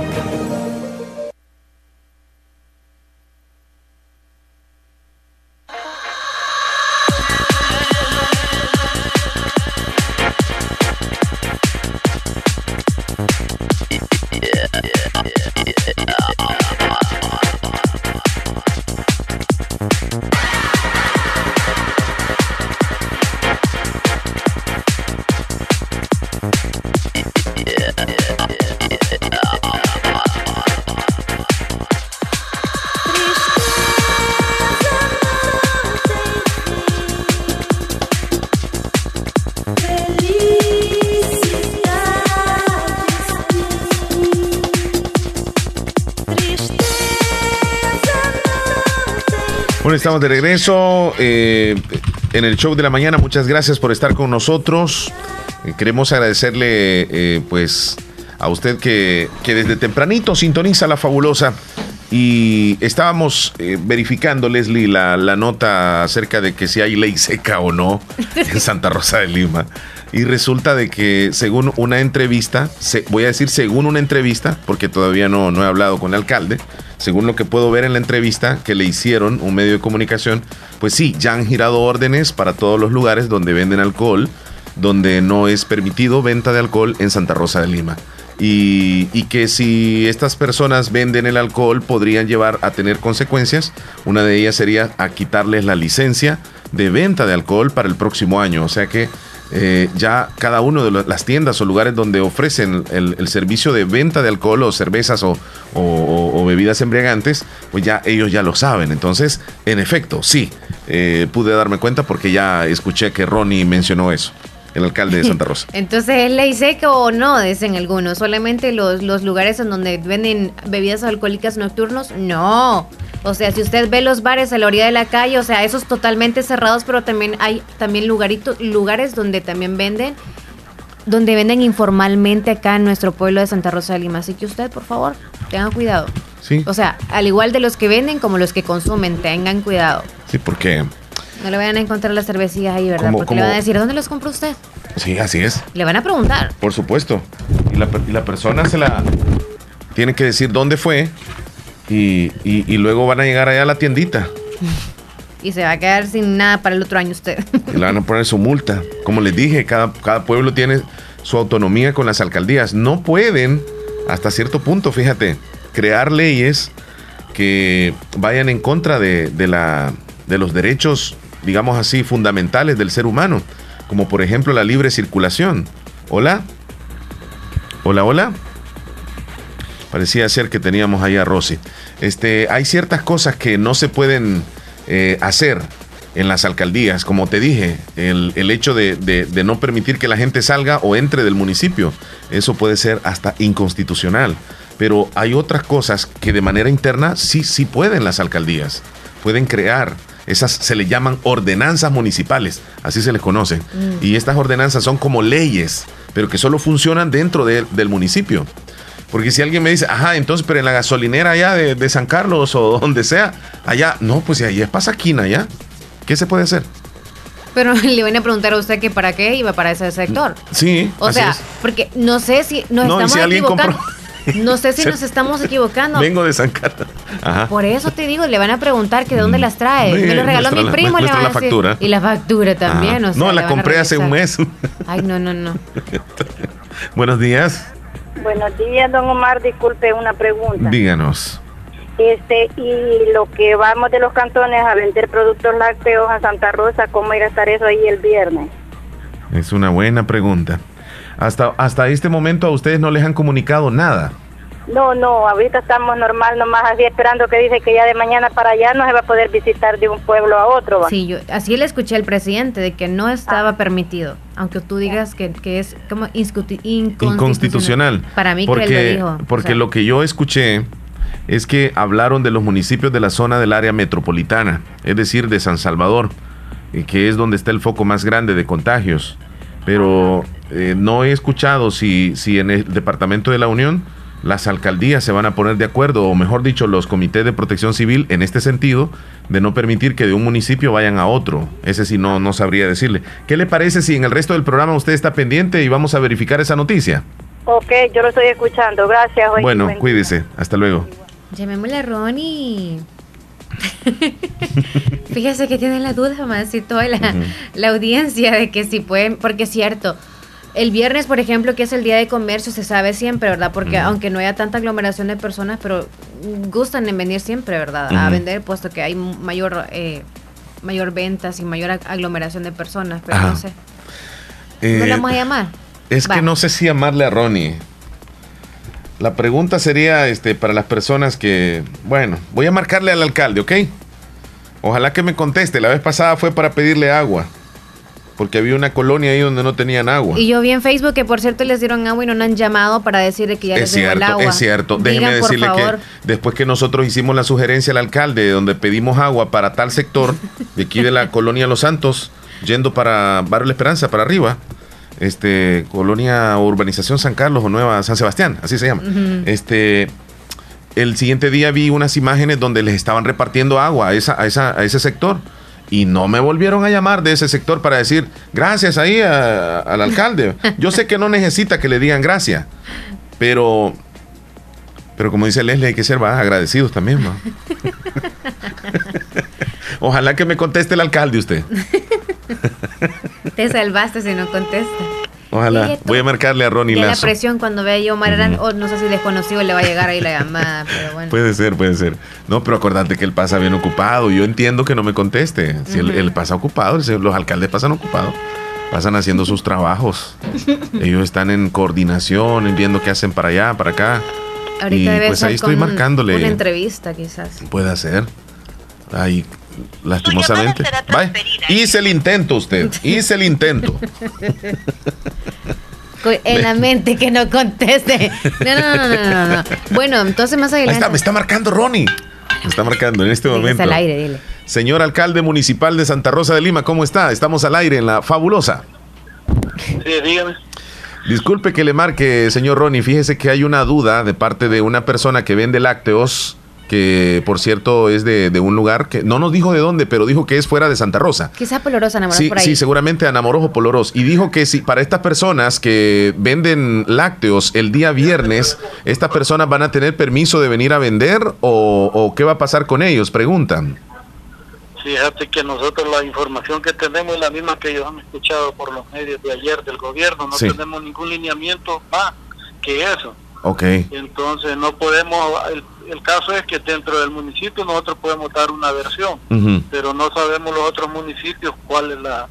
Bueno, estamos de regreso eh, en el show de la mañana. Muchas gracias por estar con nosotros. Eh, queremos agradecerle, eh, pues, a usted que, que, desde tempranito sintoniza la fabulosa. Y estábamos verificando, Leslie, la, la nota acerca de que si hay ley seca o no en Santa Rosa de Lima. Y resulta de que según una entrevista, se, voy a decir según una entrevista, porque todavía no, no he hablado con el alcalde, según lo que puedo ver en la entrevista que le hicieron un medio de comunicación, pues sí, ya han girado órdenes para todos los lugares donde venden alcohol, donde no es permitido venta de alcohol en Santa Rosa de Lima. Y, que si estas personas venden el alcohol podrían llevar a tener consecuencias. Una de ellas sería a quitarles la licencia de venta de alcohol para el próximo año. O sea que eh, ya cada uno de las tiendas o lugares donde ofrecen el, servicio de venta de alcohol o cervezas o, bebidas embriagantes, pues ya ellos ya lo saben. Entonces, en efecto, sí, eh, pude darme cuenta porque ya escuché que Ronnie mencionó eso el alcalde de Santa Rosa. Entonces, ¿es ley seca o no? Dicen algunos. ¿Solamente los, los lugares en donde venden bebidas alcohólicas nocturnos? No. O sea, si usted ve los bares a la orilla de la calle, o sea, esos totalmente cerrados, pero también hay también lugaritos, lugares donde también venden donde venden informalmente acá en nuestro pueblo de Santa Rosa de Lima. Así que usted, por favor, tenga cuidado. Sí. O sea, al igual de los que venden como los que consumen, tengan cuidado. Sí, porque... No le vayan a encontrar las cervecillas ahí, ¿verdad? porque le van a decir, ¿dónde los compró usted? Sí, así es. Le van a preguntar. Por supuesto. Y la, y la persona se la tiene que decir dónde fue y, y, luego van a llegar allá a la tiendita. Y se va a quedar sin nada para el otro año usted. Y le van a poner su multa. Como les dije, cada, cada pueblo tiene su autonomía con las alcaldías. No pueden, hasta cierto punto, fíjate, crear leyes que vayan en contra de, de, la, de los derechos, digamos así, fundamentales del ser humano, como por ejemplo la libre circulación. Hola. Hola, hola. Parecía ser que teníamos ahí a Rosy. Este, hay ciertas cosas que no se pueden eh, hacer en las alcaldías, como te dije, el, hecho de, de, no permitir que la gente salga o entre del municipio, eso puede ser hasta inconstitucional. Pero hay otras cosas que de manera interna sí, sí pueden las alcaldías, pueden crear. Esas se le llaman ordenanzas municipales, así se les conoce. Mm. Y estas ordenanzas son como leyes, pero que solo funcionan dentro del municipio. Porque si alguien me dice, ajá, entonces, pero en la gasolinera allá de, San Carlos o donde sea, allá, no, pues ahí es pasaquina, ¿ya? ¿Qué se puede hacer? Pero le van a preguntar a usted que para qué iba para ese sector. Sí. O sea, porque no sé si nos estamos equivocando. No sé si nos estamos equivocando. Vengo de San Carlos. Ajá. Por eso te digo, le van a preguntar que de dónde las trae. Me lo regaló mi primo, le van a la factura. Y la factura también. O sea, no, la compré hace un mes. Ay, no, no, no. Buenos días. Buenos días, don Omar. Disculpe una pregunta. Díganos. Este, y lo que vamos de los cantones a vender productos lácteos a Santa Rosa, ¿cómo irá a estar eso ahí el viernes? Es una buena pregunta. Hasta, hasta este momento a ustedes no les han comunicado nada. No, no, ahorita estamos normal, nomás así esperando que dice que ya de mañana para allá no se va a poder visitar de un pueblo a otro. Sí, yo así le escuché al presidente de que no estaba ah. permitido, aunque tú digas que, es como inconstitucional. Para mí porque, que él lo dijo. Porque lo que yo escuché es que hablaron de los municipios de la zona del área metropolitana, es decir, de San Salvador, eh, que es donde está el foco más grande de contagios. Pero eh, no he escuchado si, si en el departamento de la Unión las alcaldías se van a poner de acuerdo, o mejor dicho, los comités de protección civil en este sentido, de no permitir que de un municipio vayan a otro. Ese sí no, no sabría decirle. ¿Qué le parece si en el resto del programa usted está pendiente y vamos a verificar esa noticia? Ok, yo lo estoy escuchando. Gracias. bueno, cuídese. Hasta luego. Llamémosle a Ronnie. Fíjese que tiene la duda más y toda la, la audiencia de que si pueden, porque es cierto, el viernes, por ejemplo, que es el día de comercio, se sabe siempre, ¿verdad? Porque aunque no haya tanta aglomeración de personas, pero gustan en venir siempre, ¿verdad? A vender, puesto que hay mayor, eh, mayor ventas y mayor aglomeración de personas, pero no sé. ¿No le eh, vamos a llamar? Es que no sé si llamarle a Ronnie. La pregunta sería este, para las personas que, bueno, voy a marcarle al alcalde, ¿ok? Ojalá que me conteste. La vez pasada fue para pedirle agua porque había una colonia ahí donde no tenían agua. Y yo vi en Facebook que por cierto les dieron agua y no nos han llamado para decirle que ya es les cierto, el agua. Es cierto, déjeme decirle que después que nosotros hicimos la sugerencia al alcalde donde pedimos agua para tal sector de aquí de la colonia Los Santos, yendo para Barrio La Esperanza, para arriba, este colonia urbanización San Carlos o Nueva San Sebastián, así se llama. Este el siguiente día vi unas imágenes donde les estaban repartiendo agua a, esa, a, esa, a ese sector y no me volvieron a llamar de ese sector para decir gracias ahí al alcalde. Yo sé que no necesita que le digan gracias, pero, pero como dice Leslie, hay que ser más agradecidos también. Ojalá que me conteste el alcalde usted. Te salvaste si no contesta. Ojalá. Voy a marcarle a Ronnie Lazo. la presión cuando vea yo Omar o no sé si desconocido le va a llegar ahí la llamada, pero bueno. Puede ser, puede ser. No, pero acordate que él pasa bien ocupado. Yo entiendo que no me conteste. Si él, pasa ocupado, los alcaldes pasan ocupados. Pasan haciendo sus trabajos. Ellos están en coordinación, viendo qué hacen para allá, para acá. Ahorita y pues ahí estoy marcándole. Una entrevista, quizás. Puede ser. Ahí lastimosamente. Hice el intento usted, hice el intento. en la mente que no conteste. No, no, no, no, no. Bueno, entonces más adelante. está, me está marcando Ronnie. Me está marcando en este momento. al aire, dile. Señor alcalde municipal de Santa Rosa de Lima, ¿cómo está? Estamos al aire en la fabulosa. Sí, dígame. Disculpe que le marque, señor Ronnie. Fíjese que hay una duda de parte de una persona que vende lácteos que por cierto es de, un lugar que no nos dijo de dónde, pero dijo que es fuera de Santa Rosa. Quizá Polorosa, Anamoros sí, por ahí. Sí, seguramente Anamorojo Poloros. Y dijo que si para estas personas que venden lácteos el día viernes, estas personas van a tener permiso de venir a vender o, o qué va a pasar con ellos, preguntan. Fíjate que nosotros la información que tenemos es la misma que ellos han escuchado por los medios de ayer del gobierno. No tenemos ningún lineamiento más que eso. Ok. Entonces no podemos, el, el, caso es que dentro del municipio nosotros podemos dar una versión, pero no sabemos los otros municipios cuáles la,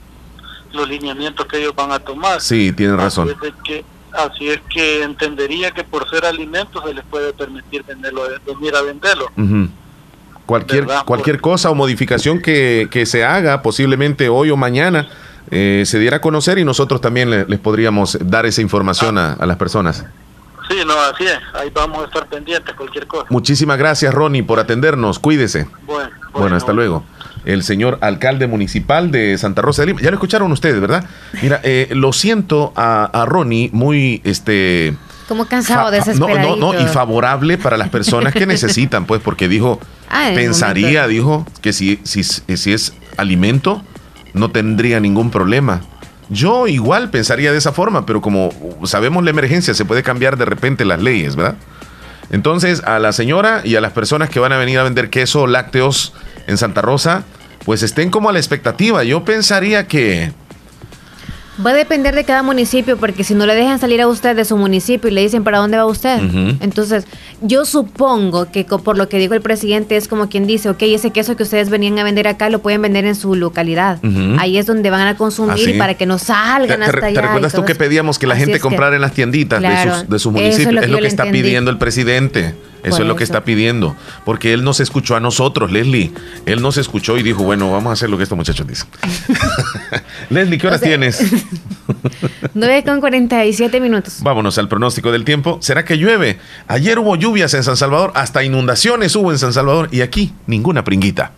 los lineamientos que ellos van a tomar. Sí, tiene razón. Así es, que, así es que entendería que por ser alimentos se les puede permitir venderlo, venir a venderlo. Cualquier, cualquier cosa o modificación que, que, se haga posiblemente hoy o mañana eh, se diera a conocer y nosotros también les podríamos dar esa información a, a las personas. Sí, no, así es. Ahí vamos a estar pendientes, cualquier cosa. Muchísimas gracias, Ronnie, por atendernos. Cuídese. Bueno, bueno, hasta luego. El señor alcalde municipal de Santa Rosa de Lima. Ya lo escucharon ustedes, ¿verdad? Mira, eh, lo siento a, a Ronnie muy, este... Como cansado, desesperado. No, no, no, y favorable para las personas que necesitan, pues, porque dijo, Ah, pensaría, dijo, que si, si, si es alimento, no tendría ningún problema. Yo igual pensaría de esa forma, pero como sabemos la emergencia, se puede cambiar de repente las leyes, ¿verdad? Entonces, a la señora y a las personas que van a venir a vender queso o lácteos en Santa Rosa, pues estén como a la expectativa. Yo pensaría que Va a depender de cada municipio, porque si no le dejan salir a usted de su municipio y le dicen para dónde va usted, entonces yo supongo que por lo que dijo el presidente es como quien dice, ok, ese queso que ustedes venían a vender acá lo pueden vender en su localidad. Ahí es donde van a consumir Así. para que no ¿Te, salgan te- hasta te allá. y recuerdas tú que pedíamos que la Así gente que- comprara en las tienditas de sus, de sus eso es municipios? lo que es lo que está entendí. pidiendo el presidente. Eso Por es lo que está pidiendo. Porque él nos escuchó a nosotros, Leslie. Él nos escuchó y dijo, bueno, vamos a hacer lo que estos muchachos dicen. Leslie, ¿qué horas tienes? 9 con 47 minutos. Vámonos al pronóstico del tiempo. ¿Será que llueve? Ayer hubo lluvias en San Salvador, hasta inundaciones hubo en San Salvador y aquí ninguna pringuita.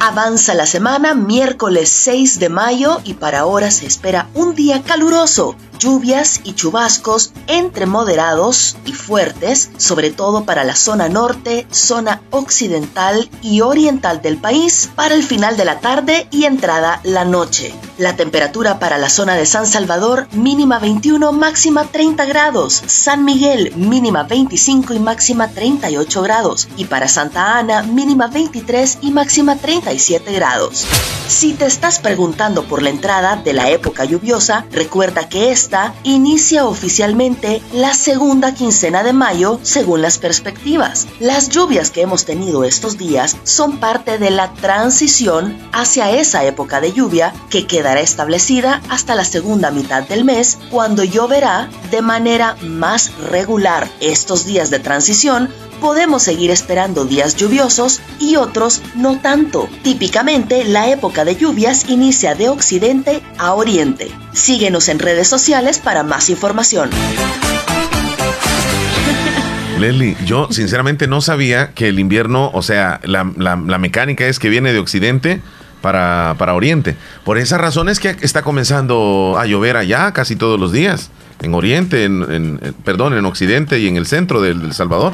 Avanza la semana, miércoles 6 de mayo y para ahora se espera un día caluroso, lluvias y chubascos entre moderados y fuertes, sobre todo para la zona norte, zona occidental y oriental del país, para el final de la tarde y entrada la noche. La temperatura para la zona de San Salvador mínima 21, máxima 30 grados, San Miguel mínima 25 y máxima 38 grados y para Santa Ana mínima 23 y máxima 37 grados. Si te estás preguntando por la entrada de la época lluviosa, recuerda que inicia oficialmente la segunda quincena de mayo según las perspectivas. Las lluvias que hemos tenido estos días son parte de la transición hacia esa época de lluvia que quedará establecida hasta la segunda mitad del mes cuando lloverá de manera más regular. Estos días de transición podemos seguir esperando días lluviosos y otros no tanto. Típicamente, la época de lluvias inicia de occidente a oriente. Síguenos en redes sociales para más información. Leslie, yo sinceramente no sabía que el invierno, o sea, la, la- la mecánica es que viene de occidente para, para oriente. Por esa razón es que está comenzando a llover allá casi todos los días. En oriente, en, perdón, en occidente y en el centro del, del Salvador.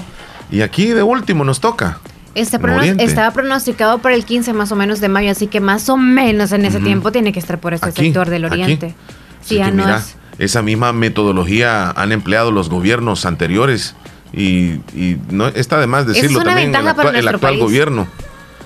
Y aquí de último nos toca. Este pronos- Oriente. estaba pronosticado para el 15 más o menos de mayo, así que más o menos en ese tiempo tiene que estar por este Aquí, sector del aquí. oriente. Así Sí, ya no mira, es. Esa misma metodología han empleado los gobiernos anteriores. Y, y no está de más es decirlo una también el para actual, el actual gobierno.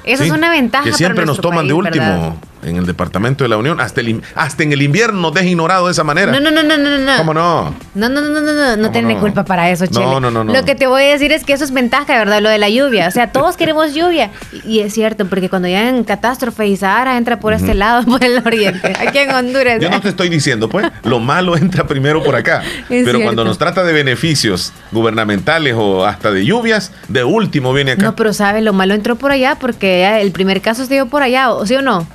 Esa Sí, es una ventaja Que para siempre nos nuestro toman de país, último ¿verdad? En el Departamento de la Unión. Hasta, el, hasta en el invierno nos deja ignorado de esa manera. No, no, no, no, no, no. ¿Cómo no? No, no, no, no, no, no, no tiene no? culpa para eso, No, Chele. no, no, no. Lo que te voy a decir es que eso es ventaja, ¿verdad? Lo de la lluvia. O sea, todos queremos lluvia. Y, es cierto, porque cuando ya en catástrofe y Sahara entra por este lado, por el oriente. Aquí en Honduras. Yo no te estoy diciendo, pues, lo malo entra primero por acá. Pero cierto. cuando nos trata de beneficios gubernamentales o hasta de lluvias, de último viene acá. No, pero ¿sabes? Lo malo entró por allá porque el primer caso se dio por allá, ¿o sí o no?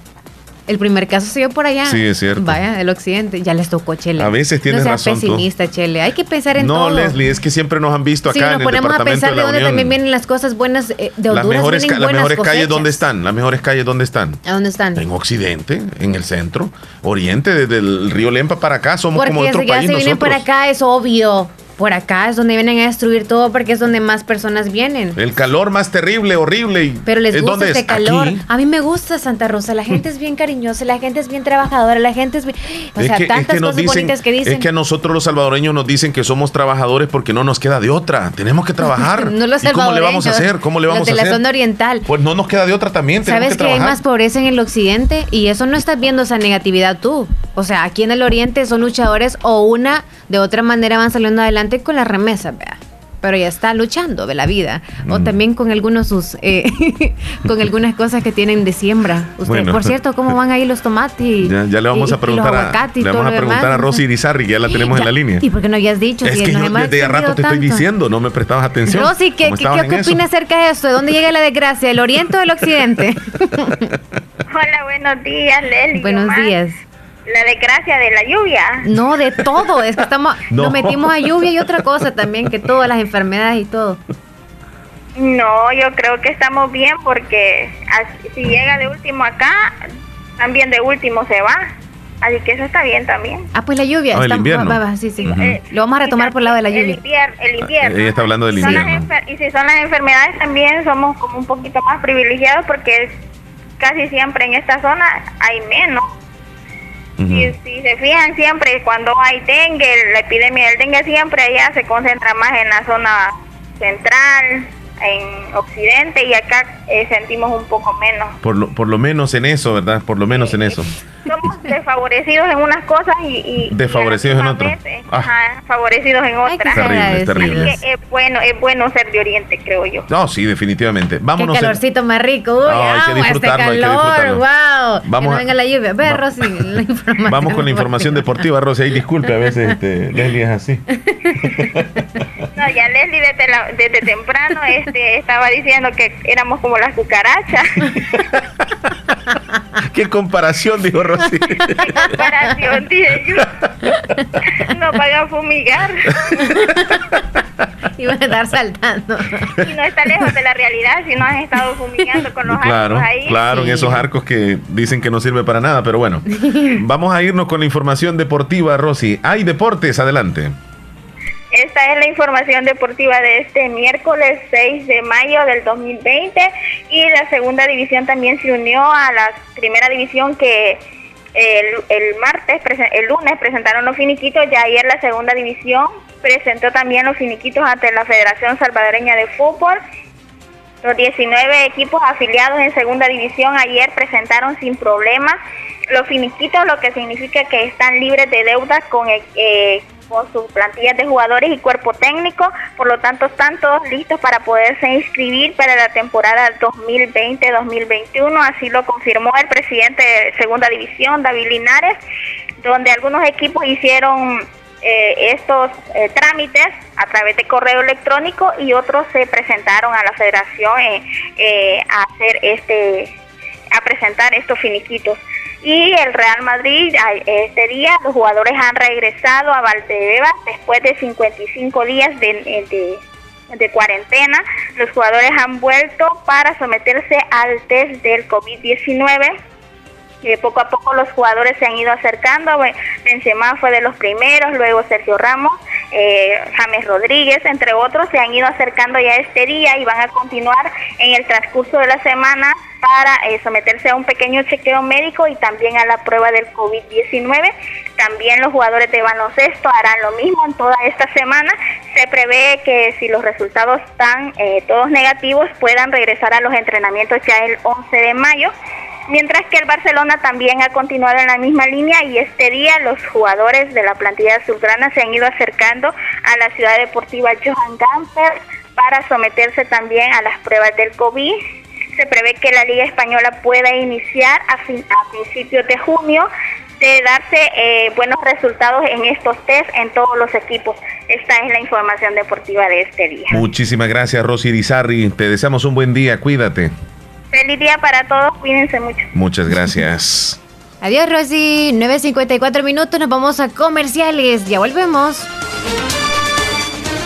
El primer caso se dio por allá. Sí, es cierto. Vaya, el occidente. Ya les tocó, Chele. A veces tienes no razón. pesimista, Chele. Hay que pensar en no, todo. No, Leslie, es que siempre nos han visto acá sí, en el ponemos a pensar de, dónde también vienen las cosas buenas. Eh, de Honduras las mejores, vienen las mejores calles, ¿dónde están? Las mejores calles, ¿dónde están? ¿A dónde están? En Occidente, en el centro, Oriente, desde el río Lempa para acá. Somos Porque como otro ya país se vienen nosotros. para acá, es obvio. Por acá es donde vienen a destruir todo porque es donde más personas vienen. El calor más terrible, horrible. Y Pero les ¿es gusta este es? calor. Aquí. A mí me gusta Santa Rosa. La gente es bien cariñosa, la gente es bien trabajadora, la gente es bien. O Es sea, que- es tantas que cosas dicen- bonitas que dicen. Es que a nosotros los salvadoreños nos dicen que somos trabajadores porque no nos queda de otra. Tenemos que trabajar. no los ¿Y cómo le vamos a hacer? ¿Cómo le vamos los de a la hacer? zona oriental. Pues no nos queda de otra también. ¿Sabes que que hay más pobreza en el occidente? Y eso no estás viendo esa negatividad tú. O sea, aquí en el oriente son luchadores o una de otra manera van saliendo adelante con la remesa, vea. Pero ya está luchando de la vida. O Mm. también con algunos sus, eh, con algunas cosas que tienen de siembra. Usted, Bueno. por cierto, ¿cómo van ahí los tomates? y- Ya, ya le vamos y- a preguntar a, le vamos a preguntar demás? a Rosy Irizarry, que ya la tenemos en la línea. ¿Y por qué no habías dicho? Es si que yo hemos desde rato te estoy diciendo, no me prestabas atención. Rosy, ¿qué, opinas acerca de esto? ¿De dónde llega la desgracia? ¿El oriente o el occidente? Hola, buenos días, Leli. Buenos Omar. días. La desgracia de la lluvia. No, de todo. Es que estamos, No. nos metimos a lluvia y otra cosa también, que todas las enfermedades y todo. No, yo creo que estamos bien porque así- si llega de último acá, también de último se va. Así que eso está bien también. Ah, pues la lluvia. Ah, el está- invierno. va, va, sí, sí. Eh, Lo vamos a retomar por el lado de la El lluvia. invierno. El invierno. Ella está hablando del invierno. y si son las enfermedades también somos como un poquito más privilegiados porque casi siempre en esta zona hay menos. Si, si se fijan siempre cuando hay dengue, la epidemia del dengue siempre allá se concentra más en la zona central, en occidente y acá eh, sentimos un poco menos. Por lo, por lo menos en eso, ¿verdad? Por lo menos en eso. Somos desfavorecidos en unas cosas y, y- y Desfavorecidos en otras. Ah. ajá, favorecidos en otras. Terrible, es terrible. Así que es bueno, es bueno ser de Oriente, creo yo. No, sí, definitivamente. Qué Vámonos. en- calorcito más rico. Uy, No, hay que este disfrutarlo, hay que calor. disfrutarlo. Wow. que Vamos no a- venga la lluvia. Ve, Va- Rosy, la información. Vamos con la información deportiva, Rosy. Ahí disculpe, a veces este, Leslie es así. No, ya Leslie desde, la- desde temprano estaba diciendo que éramos como las cucarachas. ¿Qué comparación, dijo Rosy? comparación, dije yo. No van a fumigar. Iban a estar saltando. Y no está lejos de la realidad si no has estado fumigando con los Claro, arcos ahí. claro, en esos arcos que dicen que no sirve para nada, pero bueno. Vamos a irnos con la información deportiva, Rosy. Hay deportes, adelante. Esta es la información deportiva de este miércoles 6 de mayo del 2020 y la segunda división también se unió a la primera división que el, el martes, el lunes presentaron los finiquitos, ya ayer la segunda división presentó también los finiquitos ante la Federación Salvadoreña de Fútbol. Los 19 equipos afiliados en segunda división ayer presentaron sin problemas los finiquitos, lo que significa que están libres de deudas con, eh, eh, con sus plantillas de jugadores y cuerpo técnico, por lo tanto están todos listos para poderse inscribir para la temporada 2020-2021, así lo confirmó el presidente de segunda división, David Linares, donde algunos equipos hicieron eh, estos eh, trámites a través de correo electrónico y otros se presentaron a la federación eh, eh, a hacer este a presentar estos finiquitos y el Real Madrid este día los jugadores han regresado a Valdebebas después de 55 días de, de de cuarentena los jugadores han vuelto para someterse al test del COVID-19 eh, poco a poco los jugadores se han ido acercando. Be- Benzema fue de los primeros, luego Sergio Ramos, eh, James Rodríguez, entre otros, se han ido acercando ya este día y van a continuar en el transcurso de la semana para eh, someterse a un pequeño chequeo médico y también a la prueba del COVID-19. También los jugadores de baloncesto harán lo mismo en toda esta semana. Se prevé que si los resultados están eh, todos negativos puedan regresar a los entrenamientos ya el 11 de mayo. Mientras que el Barcelona también ha continuado en la misma línea y este día los jugadores de la plantilla azulgrana se han ido acercando a la ciudad deportiva Johan Gamper para someterse también a las pruebas del COVID. Se prevé que la Liga Española pueda iniciar a, fin- a principios de junio de darse eh, buenos resultados en estos test en todos los equipos. Esta es la información deportiva de este día. Muchísimas gracias, Rosy Irizarry. Te deseamos un buen día. Cuídate. Feliz día para todos, cuídense mucho. Muchas gracias. Adiós, Rosy. 9.54 minutos, nos vamos a comerciales. Ya volvemos.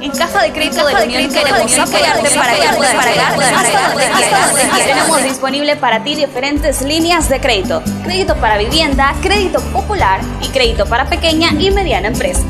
En Caja de Crédito de la Unión queremos apoyarte para que. Tenemos disponible para ti diferentes líneas de crédito. Crédito para vivienda, crédito popular y crédito para pequeña y mediana empresa.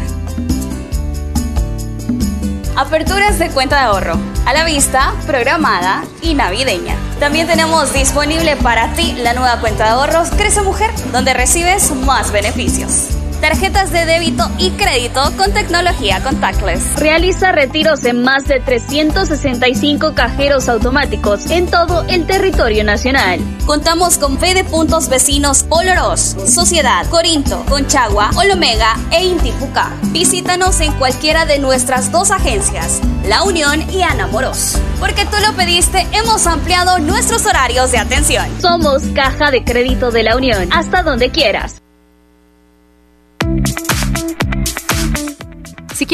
Aperturas de cuenta de ahorro, a la vista, programada y navideña. También tenemos disponible para ti la nueva cuenta de ahorros Crece Mujer, donde recibes más beneficios tarjetas de débito y crédito con tecnología contactless. Realiza retiros en más de 365 cajeros automáticos en todo el territorio nacional. Contamos con fe de puntos vecinos Olorós, Sociedad, Corinto, Conchagua, Olomega e Intifuca. Visítanos en cualquiera de nuestras dos agencias, La Unión y Ana Moros. Porque tú lo pediste, hemos ampliado nuestros horarios de atención. Somos Caja de Crédito de la Unión, hasta donde quieras.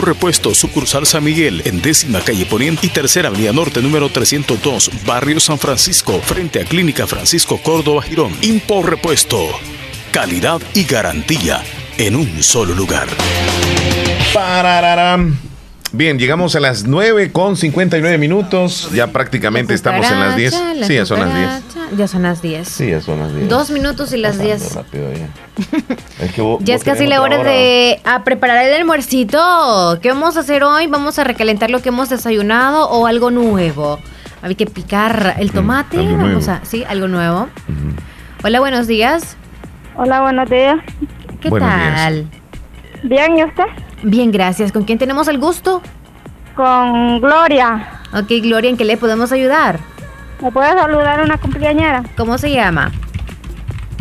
Repuesto, sucursal San Miguel, en décima calle Poniente y tercera avenida norte número 302, barrio San Francisco, frente a Clínica Francisco Córdoba Girón. Impo Repuesto, calidad y garantía en un solo lugar. Parararam. Bien, llegamos a las 9 con 59 minutos. Ya prácticamente estamos en las 10. Sí, ya son las 10. Ya son las 10. Sí, ya son las 10. Dos minutos y las 10. Rápido ya. es que ya es casi la hora, de a preparar el almuercito. ¿Qué vamos a hacer hoy? ¿Vamos a recalentar lo que hemos desayunado o algo nuevo? Hay que picar el mm, tomate. vamos a, sí, algo nuevo. Hola, buenos días. Hola, buenos días. ¿Qué tal? Bien, ¿y usted? Bien, gracias. ¿Con quién tenemos el gusto? Con Gloria. Ok, Gloria, ¿en qué le podemos ayudar? ¿Me puede saludar una cumpleañera? ¿Cómo se llama?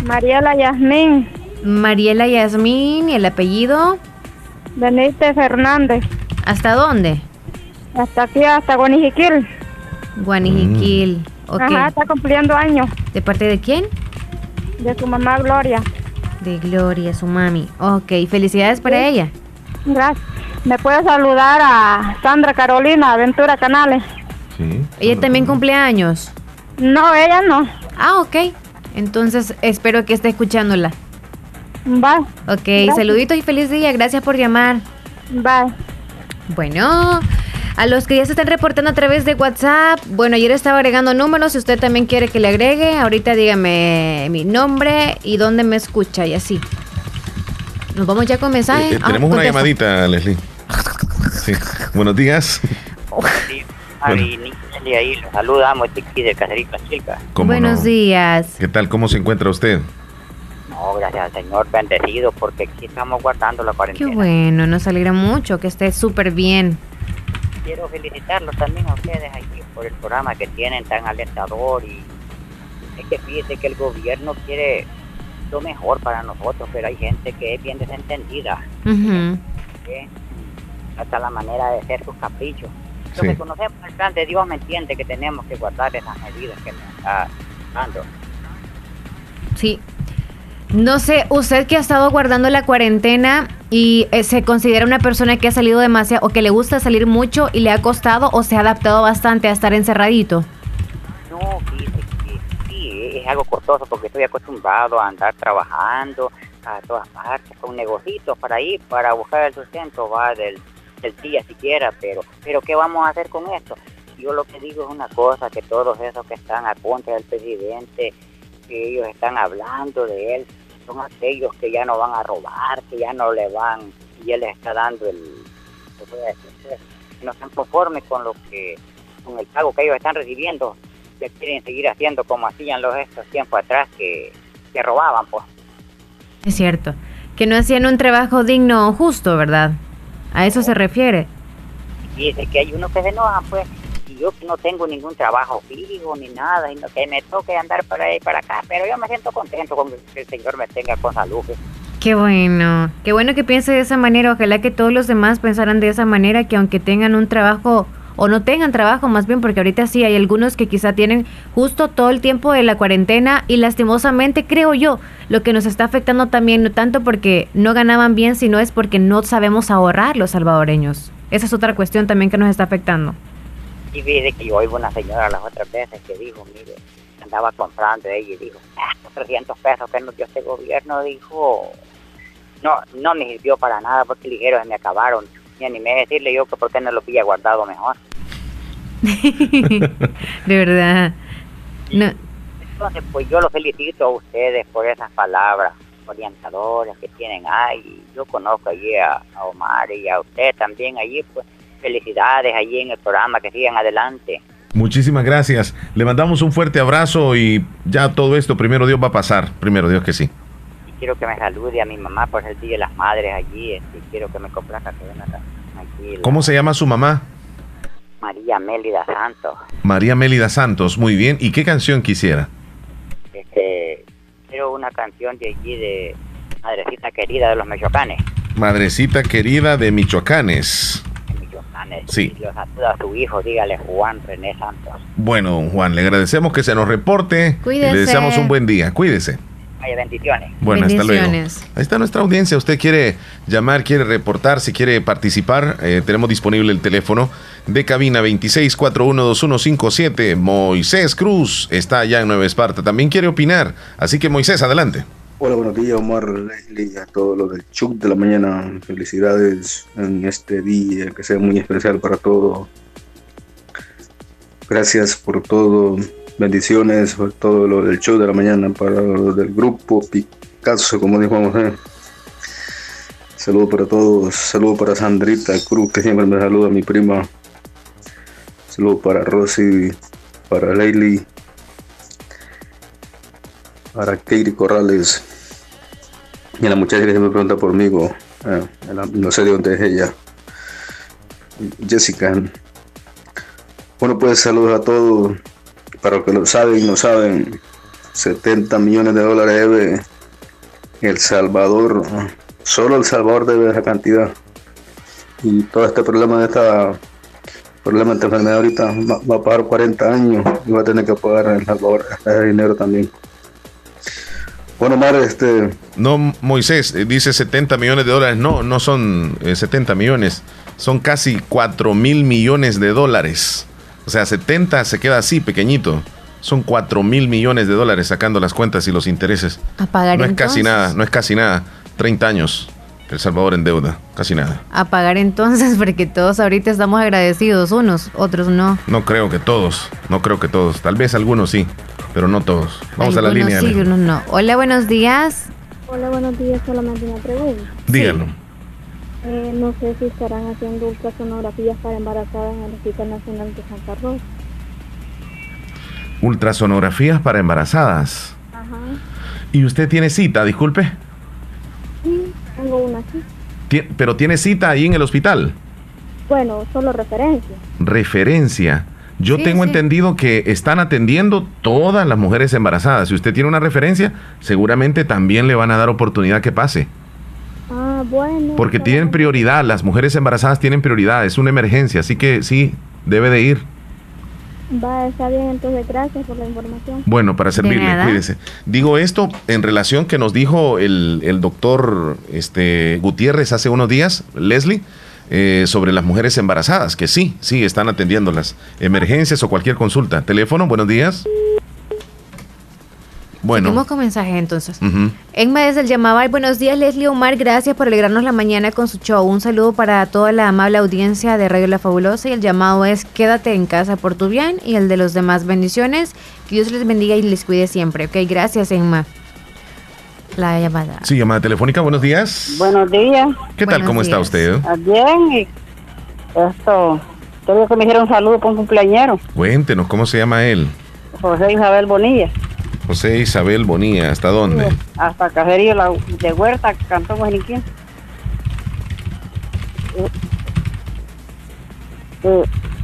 Mariela Yasmín. Mariela Yasmín, ¿y el apellido? Benítez Fernández. ¿Hasta dónde? Hasta aquí, hasta Guanijiquil. Guanijiquil, mm. Ajá, está cumpliendo años. ¿De parte de quién? De su mamá Gloria. De Gloria, su mami. Ok, felicidades para ella. Gracias. ¿Me puede saludar a Sandra Carolina Aventura Canales? Sí. ¿Ella también cumple años? No, ella no. Ah, ok. Entonces espero que esté escuchándola. Bye. Ok, saluditos y feliz día. Gracias por llamar. Bye. Bueno, a los que ya se están reportando a través de WhatsApp, bueno, ayer estaba agregando números. Si usted también quiere que le agregue, ahorita dígame mi nombre y dónde me escucha y así. Nos vamos ya con mensajes. Eh, eh, tenemos ah, una llamadita, Leslie. Sí. Buenos días. Ahí saludamos aquí de Cacerita Chica. Buenos días. ¿Qué tal? ¿Cómo se encuentra usted? No, gracias al Señor, bendecido, porque aquí estamos guardando la cuarentena. Qué bueno, nos alegra mucho que esté súper bien. Quiero felicitarlos también a ustedes aquí por el programa que tienen tan alentador y es que fíjese que el gobierno quiere lo mejor para nosotros, pero hay gente que es bien desentendida. Hasta la manera de ser sus caprichos. Lo que conocemos el plan de Dios me entiende que tenemos que guardar esas medidas que nos está dando. Sí. No sé, usted que ha estado guardando la cuarentena y eh, se considera una persona que ha salido demasiado o que le gusta salir mucho y le ha costado o se ha adaptado bastante a estar encerradito. No, es algo costoso porque estoy acostumbrado a andar trabajando a todas partes con negocios para ir, para buscar el sustento, va del, del día siquiera, pero, pero ¿qué vamos a hacer con esto? Yo lo que digo es una cosa, que todos esos que están a contra del presidente, que ellos están hablando de él, son aquellos que ya no van a robar, que ya no le van, y él les está dando el, no están conformes con lo que, con el pago que ellos están recibiendo, que quieren seguir haciendo como hacían los estos tiempos atrás que, que robaban, pues. Es cierto, que no hacían un trabajo digno o justo, ¿verdad? A eso se refiere. Y dice que hay unos que se enojan, pues, y yo no tengo ningún trabajo fijo ni nada, y no, que me toque andar para ahí para acá, pero yo me siento contento con que el Señor me tenga con salud. Pues. Qué bueno, qué bueno que piense de esa manera, ojalá que todos los demás pensaran de esa manera, que aunque tengan un trabajo o no tengan trabajo más bien, porque ahorita sí hay algunos que quizá tienen justo todo el tiempo de la cuarentena y lastimosamente creo yo lo que nos está afectando también no tanto porque no ganaban bien, sino es porque no sabemos ahorrar los salvadoreños. Esa es otra cuestión también que nos está afectando. Y fíjese que yo oigo una señora las otras veces que dijo, mire, andaba comprando ella y dijo, ah, 300 pesos que nos dio este gobierno, dijo, no, no me sirvió para nada porque ligeros se me acabaron. Y animé a decirle yo que por qué no lo había guardado mejor. de verdad. No. Entonces, pues yo los felicito a ustedes por esas palabras orientadoras que tienen ahí. Yo conozco allí a, Omar y a usted también allí, pues felicidades allí en el programa, que sigan adelante. Muchísimas gracias. Le mandamos un fuerte abrazo y ya todo esto, primero Dios va a pasar, primero Dios que sí. Quiero que me salude a mi mamá por el Día de las Madres allí, este, quiero que me complaca que aquí. ¿Cómo se llama su mamá? María Mélida Santos. María Mélida Santos, muy bien. ¿Y qué canción quisiera? Este, quiero una canción de allí de Madrecita Querida de los Michoacanes. Madrecita Querida de Michoacanes. De Michoacanes. Sí. Y los a su hijo, dígale Juan René Santos. Bueno, Juan, le agradecemos que se nos reporte. Cuídese. le deseamos un buen día. Cuídese bendiciones. Bueno, hasta luego. Ahí está nuestra audiencia. Usted quiere llamar, quiere reportar, si quiere participar, eh, tenemos disponible el teléfono de cabina 26412157. Moisés Cruz está allá en Nueva Esparta. También quiere opinar. Así que Moisés, adelante. Hola, buenos días, Omar, Leslie, a todos los del Chuck de la mañana. Felicidades en este día, que sea muy especial para todos. Gracias por todo. Bendiciones por todo lo del show de la mañana para los del grupo Picasso, como dijo José. Saludos para todos. Saludos para Sandrita Cruz, que siempre me saluda, mi prima. Saludos para Rosy, para Leili, para Katie Corrales. Y a la muchacha que siempre pregunta por mí, eh, no sé de dónde es ella. Jessica. Bueno, pues saludos a todos. Para los que lo saben y no saben, 70 millones de dólares debe El Salvador. Solo El Salvador debe esa cantidad. Y todo este problema de esta problema de esta enfermedad ahorita va, a pagar 40 años y va a tener que pagar El Salvador ese dinero también. Bueno, Mar, este... No, Moisés, eh, dice 70 millones de dólares. No, no son 70 eh, millones. Son casi 4 mil millones de dólares. O sea, 70 se queda así, pequeñito. Son 4 mil millones de dólares sacando las cuentas y los intereses. A pagar No es casi nada, no es casi nada. 30 años. El Salvador en deuda, casi nada. A pagar entonces, porque todos ahorita estamos agradecidos, unos, otros no. No creo que todos, no creo que todos. Tal vez algunos sí pero no todos. Vamos a la línea. Sí, no. Hola, buenos días. Hola, buenos días. Solamente una pregunta. Díganlo. Eh, no sé si estarán haciendo ultrasonografías para embarazadas en el Hospital Nacional de Santa Rosa. Ultrasonografías para embarazadas. Ajá. ¿Y usted tiene cita, disculpe? Sí, tengo una cita. ¿Pero tiene cita ahí en el hospital? Bueno, solo referencia. Referencia. Yo tengo entendido que están atendiendo todas las mujeres embarazadas. Si usted tiene una referencia, seguramente también le van a dar oportunidad que pase. Ah, bueno. Porque tienen prioridad, las mujeres embarazadas tienen prioridad, es una emergencia, así que sí, debe de ir. Va, está bien, entonces gracias por la información. Bueno, para servirle, cuídese. Digo esto en relación que nos dijo el, el doctor este, Gutiérrez hace unos días, Leslie eh, sobre las mujeres embarazadas, que sí, sí, están atendiendo las emergencias o cualquier consulta. Teléfono, buenos días. Bueno. Seguimos con mensaje entonces. Uh Enma desde el llamaba. Buenos días, Leslie Omar. Gracias por alegrarnos la mañana con su show. Un saludo para toda la amable audiencia de Radio La Fabulosa. Y el llamado es Quédate en casa por tu bien y el de los demás. Bendiciones. Que Dios les bendiga y les cuide siempre. Ok, gracias, Enma la llamada. Sí, llamada telefónica, buenos días. Buenos días. ¿Qué tal? ¿Cómo está usted? Ah, bien, y esto, tengo que me dijeron un saludo con cumpleañero. Cuéntenos, ¿cómo se llama él? José Isabel Bonilla. José Isabel Bonilla, ¿hasta dónde? hasta Cajerío de Huerta, Cantón Guajiniquín.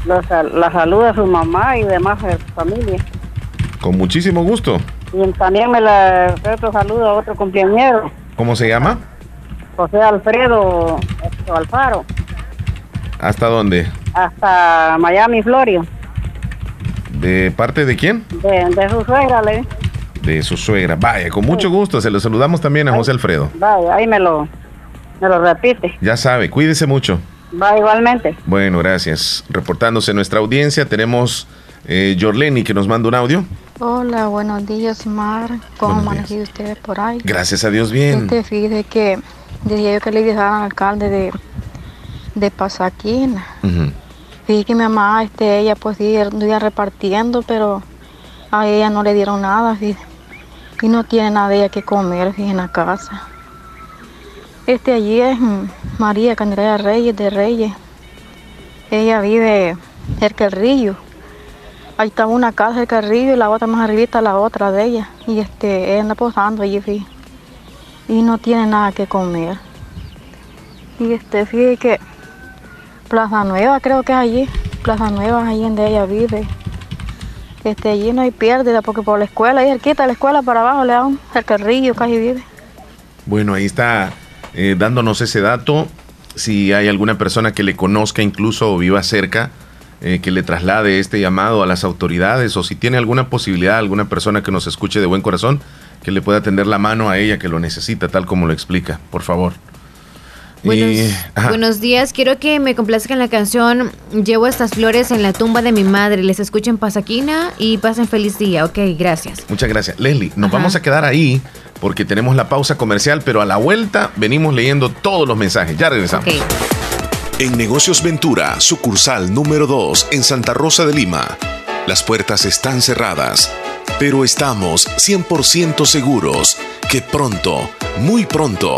la saluda a su mamá y demás familia. Con muchísimo gusto. Y también me la otro saludo a otro compañero. ¿Cómo se llama? José Alfredo Alfaro. ¿Hasta dónde? Hasta Miami, Florida. ¿De parte de quién? De, su suegra, le. De su suegra. Vaya, con mucho gusto. Se lo saludamos también a José Alfredo. Vaya, ahí me lo, me lo repite. Ya sabe, cuídese mucho. Va igualmente. Bueno, gracias. Reportándose nuestra audiencia, tenemos eh, Jorleni que nos manda un audio. Hola, buenos días, Mar. ¿Cómo han amanecido ustedes por ahí? Gracias a Dios, bien. Este, fíjese que decía yo que le dije al alcalde de, de Pasaquina. Fíjese que mi mamá, este, ella pues iba repartiendo, pero a ella no le dieron nada, Y no tiene ella que comer, en la casa. Este allí es María Candelaria Reyes de Reyes. Ella vive cerca del río ahí estaba una casa de carrillo y la otra más arribita la otra de ella. Y este, ella anda posando allí, Y no tiene nada que comer. Y este, fíjate que Plaza Nueva creo que es allí. Plaza Nueva allí donde ella vive. Este, allí no hay pérdida porque por la escuela, ahí cerquita la escuela para abajo le dan el carrillo casi vive. Bueno, ahí está eh, dándonos ese dato. Si hay alguna persona que le conozca incluso o viva cerca, eh, que le traslade este llamado a las autoridades o si tiene alguna posibilidad, alguna persona que nos escuche de buen corazón, que le pueda tender la mano a ella que lo necesita, tal como lo explica, por favor. Buenos, días, quiero que me complazcan la canción Llevo estas flores en la tumba de mi madre. Les escuchen Pasaquina y pasen feliz día. Ok, gracias. Muchas gracias. Leslie, nos vamos a quedar ahí porque tenemos la pausa comercial, pero a la vuelta venimos leyendo todos los mensajes. Ya regresamos. En Negocios Ventura, sucursal número 2 en Santa Rosa de Lima. Las puertas están cerradas, pero estamos 100% seguros que pronto, muy pronto,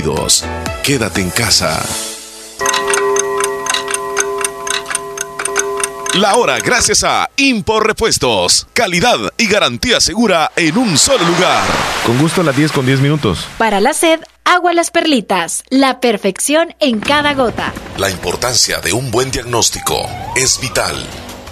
Quédate en casa. La hora gracias a Impor Repuestos. Calidad y garantía segura en un solo lugar. Con gusto a las 10 con 10 minutos. Para la sed, agua las perlitas. La perfección en cada gota. La importancia de un buen diagnóstico es vital.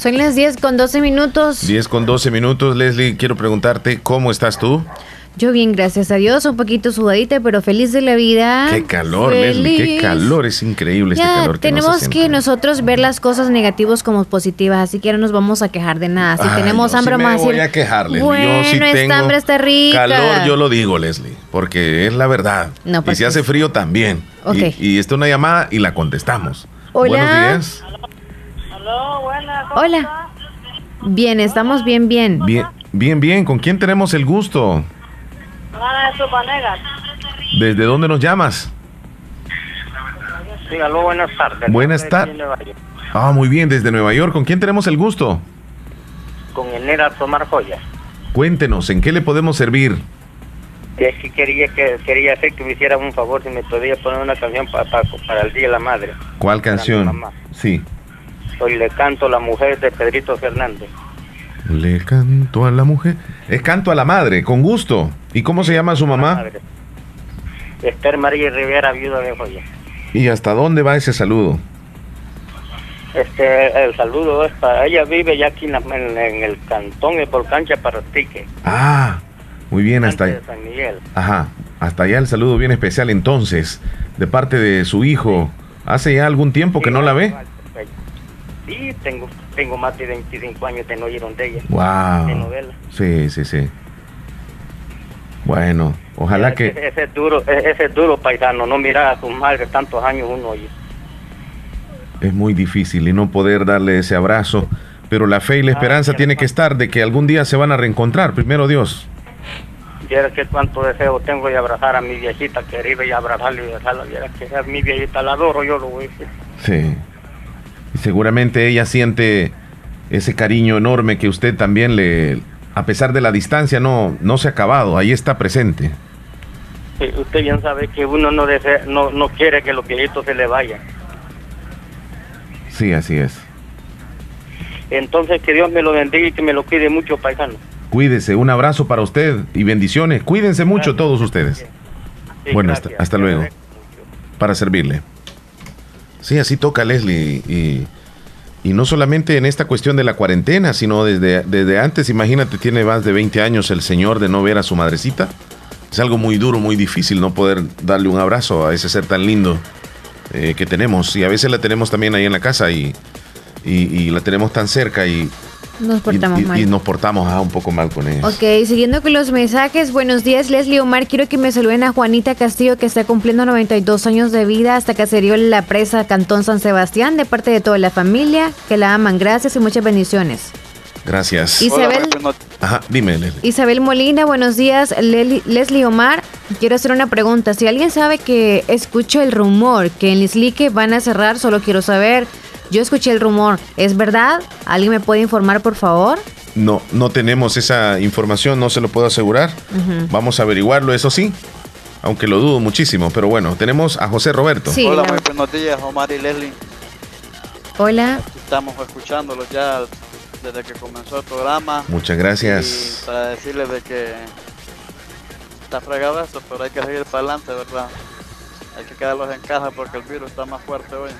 Son las 10 con 12 minutos. 10 con 12 minutos, Leslie. Quiero preguntarte, ¿cómo estás tú? Yo bien, gracias a Dios, un poquito sudadita, pero feliz de la vida. Qué calor, Leslie, qué calor, es increíble este calor. Que tenemos que nosotros ver las cosas negativas como positivas, así que no nos vamos a quejar de nada. Si tenemos hambre, sí más voy a quejar, Leslie. Bueno, yo sí esta tengo hambre está rica. Calor, yo lo digo, Leslie, porque es la verdad. No, y pues si hace frío también. Y, y está una llamada y la contestamos. Hola. Buenos días. Hola. Bien, estamos bien, bien. Bien, bien, bien. ¿Con quién tenemos el gusto? Ana de Tupanega. ¿Desde dónde nos llamas? Sí, aló, buenas tardes. Buenas tardes. de Nueva York. Ah, muy bien, desde Nueva York. ¿Con quién tenemos el gusto? Con Enera Tomar Joya. Cuéntenos, ¿en qué le podemos servir? Es que quería que quería hacer que me hiciera un favor si me podía poner una canción pa- pa- para el Día de la Madre. ¿Cuál canción? mamá. Sí. Hoy le canto La Mujer de Pedrito Fernández. Le canto a la mujer. Es canto a la madre, con gusto. ¿Y cómo se llama su mamá? Esther María Rivera, viuda de Joya. ¿Y hasta dónde va ese saludo? Este, el saludo es para ella, vive ya aquí en, el cantón de Polcancha Parratique, Ah, muy bien, hasta de San Miguel. Ajá, hasta allá el saludo bien especial entonces, de parte de su hijo. ¿Hace ya algún tiempo que no la ve? Sí, tengo, tengo más de 25 años de no oír de ella. Wow. De novela. Sí, sí, sí. Bueno, ojalá que... Ese, es duro, e, ese es duro, paisano, no mirar a sus madres tantos años uno oye. Es muy difícil y no poder darle ese abrazo, pero la fe y la esperanza tiene que estar de que algún día se van a reencontrar, primero Dios. Viera que cuánto deseo tengo de abrazar a mi viejita querida y abrazarla y besarla. Viera que es mi viejita, la adoro, yo lo voy a decir. Sí. Y seguramente ella siente ese cariño enorme que usted también le, a pesar de la distancia, no, no se ha acabado, ahí está presente. Sí, usted bien sabe que uno no, desea, no, no quiere que los viejitos se le vayan. Sí, así es. Entonces que Dios me lo bendiga y que me lo cuide mucho, paisano. Cuídese, un abrazo para usted y bendiciones. Cuídense mucho todos ustedes. bueno, hasta, hasta luego. Para servirle. Sí, así toca Leslie y, y, no solamente en esta cuestión de la cuarentena, sino desde, desde antes, imagínate, tiene más de 20 años el señor de no ver a su madrecita. Es algo muy duro, muy difícil no poder darle un abrazo a ese ser tan lindo eh, que tenemos. Y a veces la tenemos también ahí en la casa y, y, la tenemos tan cerca y, nos portamos mal. Y nos portamos ah, un poco mal con ella. Ok, siguiendo con los mensajes. Buenos días, Leslie Omar. Quiero que me saluden a Juanita Castillo, que está cumpliendo 92 años de vida hasta que se dio la presa Cantón San Sebastián, de parte de toda la familia, que la aman. Gracias y muchas bendiciones. Gracias. Isabel, Ajá, dime, Leslie. Isabel Molina, buenos días. Leslie Omar, quiero hacer una pregunta. Si alguien sabe que escucho el rumor que en Lislique van a cerrar, solo quiero saber yo escuché el rumor, ¿es verdad? ¿Alguien me puede informar, por favor? No, no tenemos esa información, no se lo puedo asegurar. Vamos a averiguarlo, eso sí, aunque lo dudo muchísimo. Pero bueno, tenemos a José Roberto. Hola, muy buenos días, Omar y Leslie. Hola. Estamos escuchándolo ya desde que comenzó el programa. Muchas gracias. Y para decirles de que está fregado esto, pero hay que seguir para adelante, ¿verdad? Hay que quedarlos en casa porque el virus está más fuerte hoy.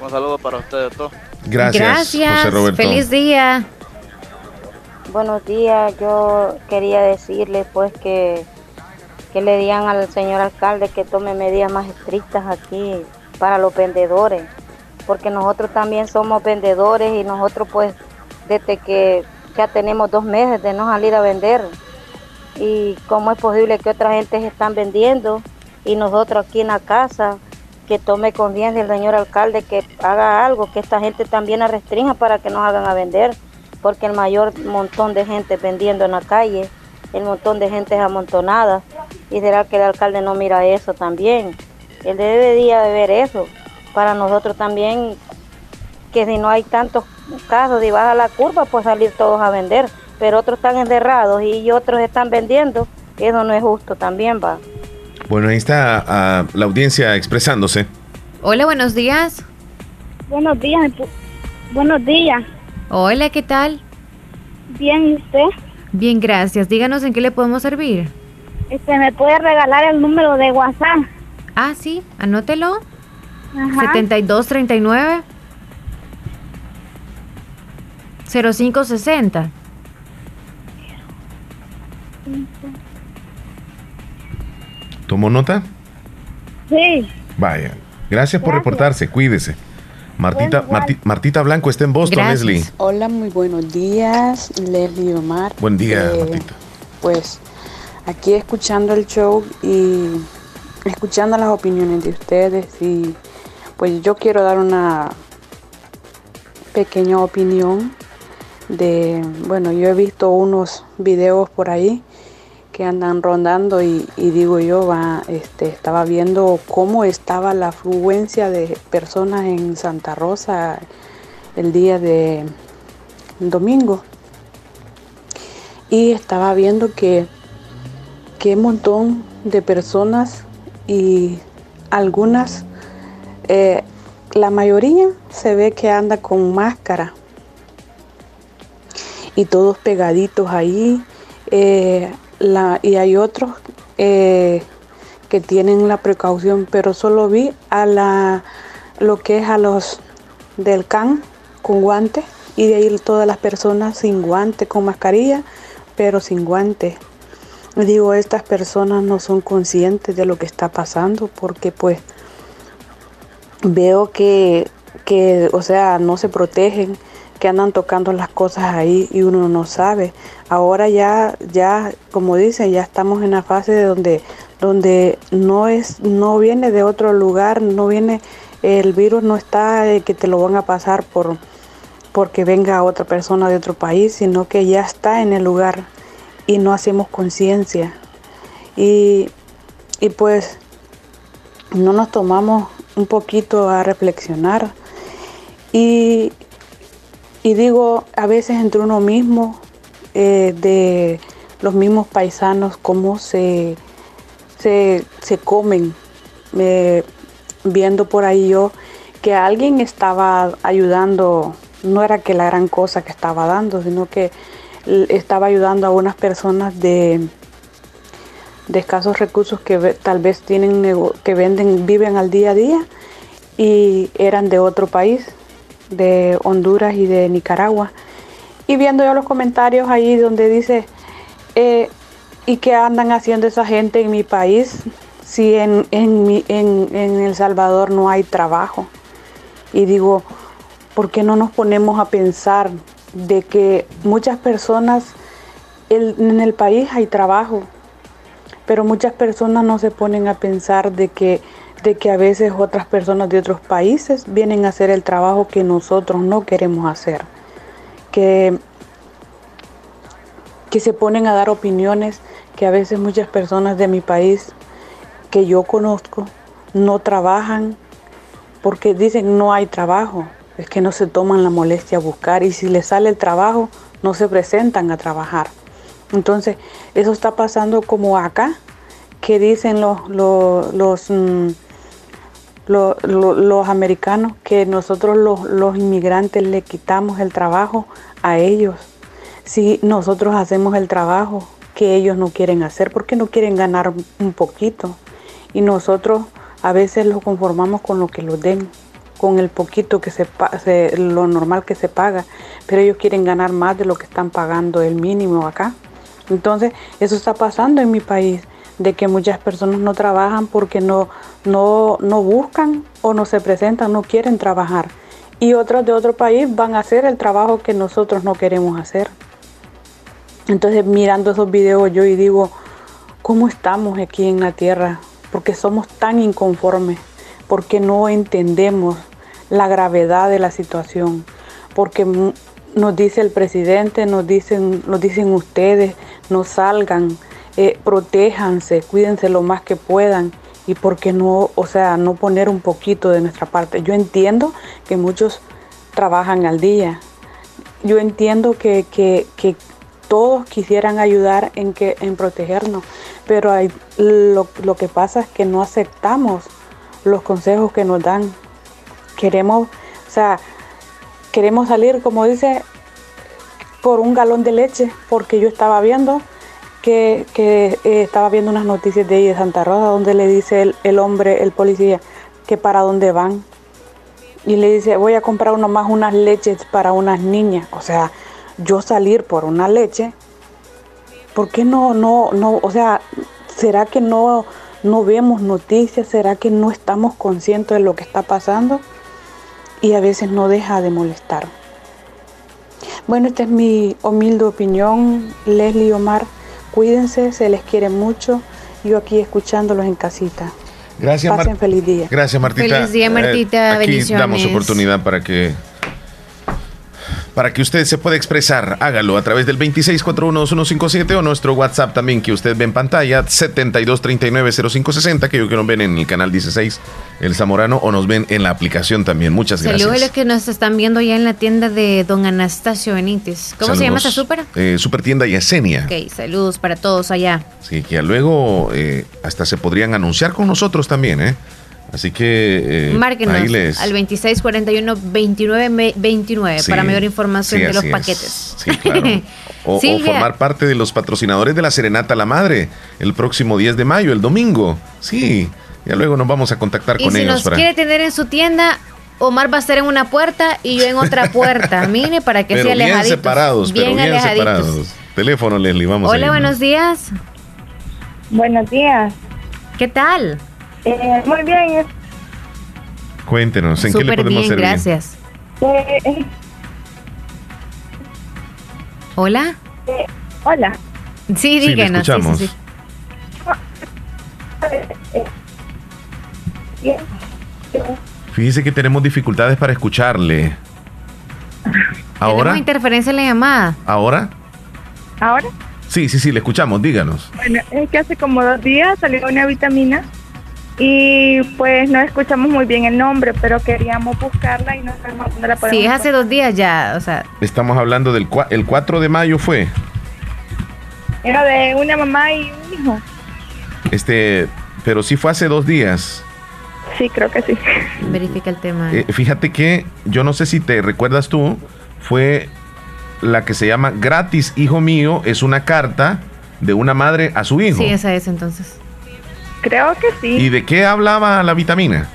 Un saludo para ustedes todos. Gracias. Gracias. Feliz día. Buenos días. Yo quería decirle pues que, que le digan al señor alcalde que tome medidas más estrictas aquí para los vendedores. Porque nosotros también somos vendedores y nosotros pues desde que ya tenemos dos meses de no salir a vender. Y cómo es posible que otra gente se están vendiendo y nosotros aquí en la casa que tome conciencia el señor alcalde, que haga algo, que esta gente también la restrinja para que nos hagan a vender, porque el mayor montón de gente vendiendo en la calle, el montón de gente es amontonada, y será que el alcalde no mira eso también. Él debería de ver eso, para nosotros también, que si no hay tantos casos y baja la curva, pues salir todos a vender, pero otros están encerrados y otros están vendiendo, eso no es justo también, va. Bueno, ahí está la audiencia expresándose. Hola, buenos días. Buenos días. Buenos días. Hola, ¿qué tal? Bien, ¿y usted? Bien, gracias. Díganos en qué le podemos servir. Este, ¿me puede regalar el número de WhatsApp? Ah, sí, anótelo. Ajá. 7239 0560. ¿Tomó nota? Sí. Vaya. Gracias por reportarse. Cuídese. Martita, Martita Blanco está en Boston, Leslie. Hola, muy buenos días, Leslie Omar. Buen día, eh, Martita. Pues aquí escuchando el show y escuchando las opiniones de ustedes y pues yo quiero dar una pequeña opinión de, bueno, yo he visto unos videos por ahí que andan rondando y, digo yo, va, este, estaba viendo cómo estaba la afluencia de personas en Santa Rosa el día de domingo. Y estaba viendo que qué montón de personas y algunas, eh, la mayoría se ve que anda con máscara y todos pegaditos ahí. Eh, y hay otros eh, que tienen la precaución, pero solo vi a la lo que es a los del CAN con guantes y de ahí todas las personas sin guantes, con mascarilla, pero sin guantes. Digo, estas personas no son conscientes de lo que está pasando porque pues veo que, que o sea, no se protegen que andan tocando las cosas ahí y uno no sabe. Ahora ya, ya, como dicen, ya estamos en la fase de donde, donde no es, no viene de otro lugar, no viene, el virus no está que te lo van a pasar por porque venga otra persona de otro país, sino que ya está en el lugar y no hacemos conciencia. Y, y pues no nos tomamos un poquito a reflexionar. Y, y digo, a veces entre uno mismo, eh, de los mismos paisanos, cómo se, se, comen, eh, viendo por ahí yo que alguien estaba ayudando, no era que la gran cosa que estaba dando, sino que estaba ayudando a unas personas de, de escasos recursos que tal vez tienen que venden, viven al día a día y eran de otro país, de Honduras y de Nicaragua. Y viendo yo los comentarios ahí donde dice, eh, ¿y qué andan haciendo esa gente en mi país si en, en, en, El Salvador no hay trabajo? Y digo, ¿por qué no nos ponemos a pensar de que muchas personas en el país hay trabajo, pero muchas personas no se ponen a pensar de que, de que a veces otras personas de otros países vienen a hacer el trabajo que nosotros no queremos hacer, que, que se ponen a dar opiniones que a veces muchas personas de mi país que yo conozco no trabajan porque dicen no hay trabajo, es que no se toman la molestia a buscar y si les sale el trabajo no se presentan a trabajar. Entonces, eso está pasando como acá, que dicen los, los, los, americanos que nosotros los, inmigrantes le quitamos el trabajo a ellos. Si nosotros hacemos el trabajo que ellos no quieren hacer, porque no quieren ganar un poquito. Y nosotros a veces los conformamos con lo que los den, con el poquito que se, se lo normal que se paga, pero ellos quieren ganar más de lo que están pagando el mínimo acá. Entonces, eso está pasando en mi país, de que muchas personas no trabajan porque no, no, no buscan o no se presentan, no quieren trabajar. Y otros de otro país van a hacer el trabajo que nosotros no queremos hacer. Entonces, mirando esos videos yo y digo, ¿cómo estamos aquí en la tierra? Porque somos tan inconformes, porque no entendemos la gravedad de la situación, porque nos dice el presidente, nos dicen, nos dicen ustedes, no salgan, eh, protéjanse, cuídense lo más que puedan y por qué no, o sea, no poner un poquito de nuestra parte. Yo entiendo que muchos trabajan al día. Yo entiendo que, que, que todos quisieran ayudar en, que, en protegernos, pero hay, lo, lo que pasa es que no aceptamos los consejos que nos dan. Queremos, o sea, queremos salir, como dice, por un galón de leche, porque yo estaba viendo que, eh, estaba viendo unas noticias de ahí de Santa Rosa, donde le dice el, hombre, el policía, que para dónde van. Y le dice, voy a comprar uno más unas leches para unas niñas. O sea, yo salir por una leche, ¿por qué no, no, no, o sea, será que no, no vemos noticias? ¿Será que no estamos conscientes de lo que está pasando? Y a veces no deja de molestar. Bueno, esta es mi humilde opinión, Leslie Omar. Cuídense, se les quiere mucho. Yo aquí escuchándolos en casita. Gracias, Pasen feliz día. Gracias, Martita. Feliz día, Martita. Eh, aquí damos oportunidad para que para que usted se pueda expresar, hágalo a través del 26412157 o nuestro WhatsApp también que usted ve en pantalla, 72390560, que yo que nos ven en el canal 16, El Zamorano, o nos ven en la aplicación también. Muchas gracias. Saludos a los que nos están viendo ya en la tienda de Don Anastasio Benítez. ¿Cómo se llama esa súper? Eh, super tienda Yesenia. Ok, saludos para todos allá. Sí, que luego eh, hasta se podrían anunciar con nosotros también, ¿eh? Así que. Eh, Márquenos al 2641-2929 para mayor información de los paquetes. Sí, claro. O, formar parte de los patrocinadores de la Serenata La Madre el próximo 10 de mayo, el domingo. Sí, ya luego nos vamos a contactar con si ellos. Si nos quiere tener en su tienda, Omar va a estar en una puerta y yo en otra puerta. Mire, para que sea bien separados, bien pero bien separados. Teléfono, Leslie, vamos Hola, buenos días. Buenos días. ¿Qué tal? Eh, muy bien. Cuéntenos, ¿en qué le podemos bien, servir? Gracias. Eh, Hola. Eh, hola. Sí, Sí, le díganos. sí, sí, escuchamos. sí. Fíjese que tenemos dificultades para escucharle. ¿Ahora? Tenemos interferencia en la llamada. ¿Ahora? Ahora, Sí, sí, sí, le escuchamos, díganos. bueno, es que hace como dos días salió una vitamina y pues no escuchamos muy bien el nombre, pero queríamos buscarla y no sabemos dónde la podemos Sí, es hace dos días ya, o sea, Estamos hablando del cua- el 4 de mayo fue. Era de una mamá y un hijo. Este, pero sí fue hace dos días. Sí, creo que sí. verifica el tema. Eh, fíjate que yo no sé si te recuerdas tú, fue la que se llama Gratis, hijo mío, es una carta de una madre a su hijo. sí, esa es entonces. Creo que sí, ¿Y de qué hablaba la vitamina?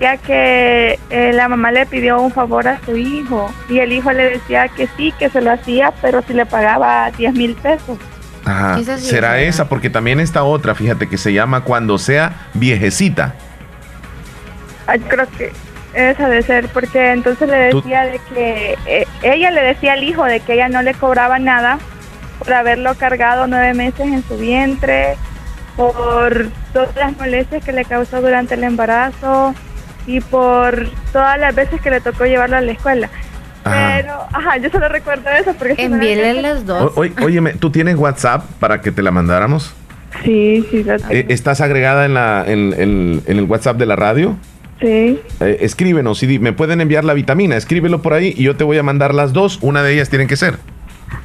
ya que eh, la mamá le pidió un favor a su hijo y el hijo le decía que sí, que se lo hacía, pero si le pagaba 10 mil pesos. Ajá. Sí, Será esa, porque también está otra, fíjate, que se llama Cuando sea viejecita. Ay, creo que esa de ser, porque entonces le Tú- decía de que eh, ella le decía al hijo de que ella no le cobraba nada por haberlo cargado nueve meses en su vientre, por todas las molestias que le causó durante el embarazo y por todas las veces que le tocó llevarlo a la escuela. Ajá. Pero, ajá, yo solo recuerdo eso porque... si no- Envíele las dos. O- óyeme, ¿tú tienes WhatsApp para que te la mandáramos? Sí, sí, lo tengo. Eh, ¿Estás agregada en, la, en, en- en el WhatsApp de la radio? sí. Eh, escríbenos y di- me pueden enviar la vitamina, escríbelo por ahí y yo te voy a mandar las dos, una de ellas tienen que ser.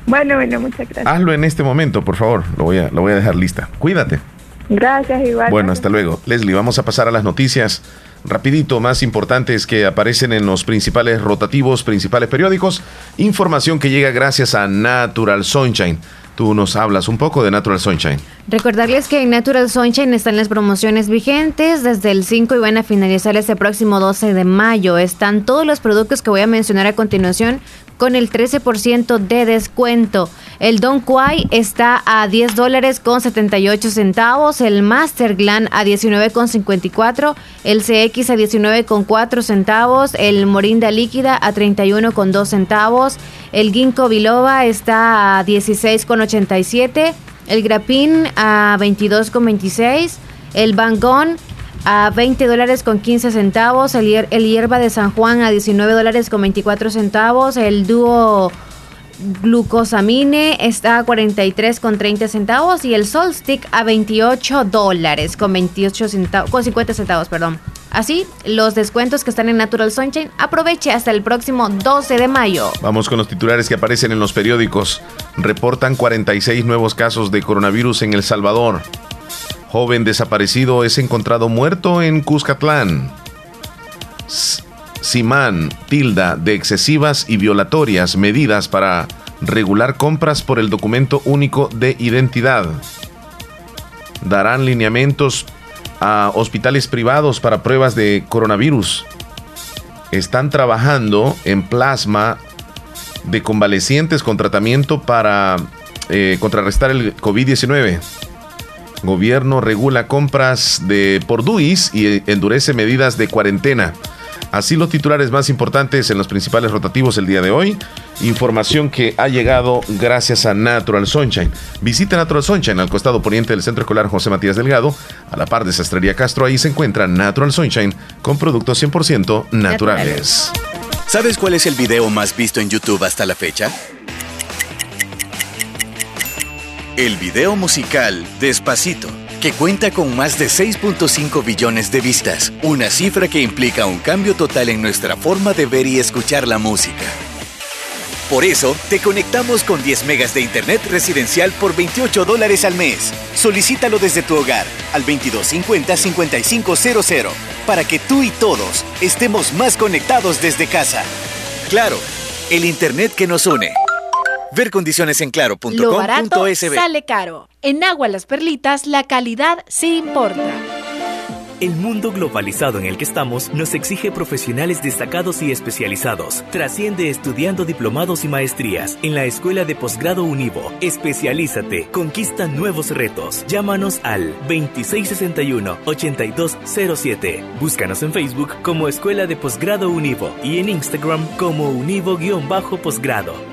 Bueno, bueno, muchas gracias. Hazlo en este momento, por favor, lo voy a, lo voy a dejar lista. Cuídate. Gracias, igual. Bueno, hasta luego. Leslie, vamos a pasar a las noticias rapidito, más importantes que aparecen en los principales rotativos, principales periódicos. Información que llega gracias a Natural Sunshine. Tú nos hablas un poco de Natural Sunshine. Recordarles que en Natural Sunshine están las promociones vigentes desde el 5 y van a finalizar este próximo 12 de mayo. Están todos los productos que voy a mencionar a continuación con el 13% de descuento. El Don Quai está a 10 dólares con 78 centavos, el Master Glan a 19 con 54, el CX a 19 con 4 centavos, el Morinda líquida a 31 con 2 centavos, el Ginkgo biloba está a 16 con 87, el Grapin a 22 con 26, el Bangón a 20 dólares con 15 centavos, el, hier- el hierba de San Juan a 19 dólares con 24 centavos, el dúo glucosamine está a 43 con 30 centavos y el Sol Stick a 28 dólares con 28 centavos, con 50 centavos, perdón. Así, los descuentos que están en Natural Sunshine, aproveche hasta el próximo 12 de mayo. Vamos con los titulares que aparecen en los periódicos. Reportan 46 nuevos casos de coronavirus en El Salvador. Joven desaparecido es encontrado muerto en Cuscatlán. Simán tilda de excesivas y violatorias medidas para regular compras por el documento único de identidad. Darán lineamientos a hospitales privados para pruebas de coronavirus. Están trabajando en plasma de convalecientes con tratamiento para eh, contrarrestar el COVID-19. Gobierno regula compras de por DUIs y endurece medidas de cuarentena. Así los titulares más importantes en los principales rotativos el día de hoy. Información que ha llegado gracias a Natural Sunshine. Visita Natural Sunshine al costado poniente del Centro Escolar José Matías Delgado, a la par de Sastrería Castro. Ahí se encuentra Natural Sunshine con productos 100% naturales. ¿Sabes cuál es el video más visto en YouTube hasta la fecha? El video musical Despacito, que cuenta con más de 6.5 billones de vistas, una cifra que implica un cambio total en nuestra forma de ver y escuchar la música. Por eso, te conectamos con 10 megas de internet residencial por 28 dólares al mes. Solicítalo desde tu hogar al 2250-5500 para que tú y todos estemos más conectados desde casa. Claro, el internet que nos une. Ver condiciones en Lo barato claro.com.sb. sale caro. En Agua Las Perlitas la calidad sí importa. El mundo globalizado en el que estamos nos exige profesionales destacados y especializados. Trasciende estudiando diplomados y maestrías en la Escuela de Posgrado Univo. Especialízate, conquista nuevos retos. Llámanos al 2661-8207. Búscanos en Facebook como Escuela de Posgrado Univo y en Instagram como Univo-Posgrado.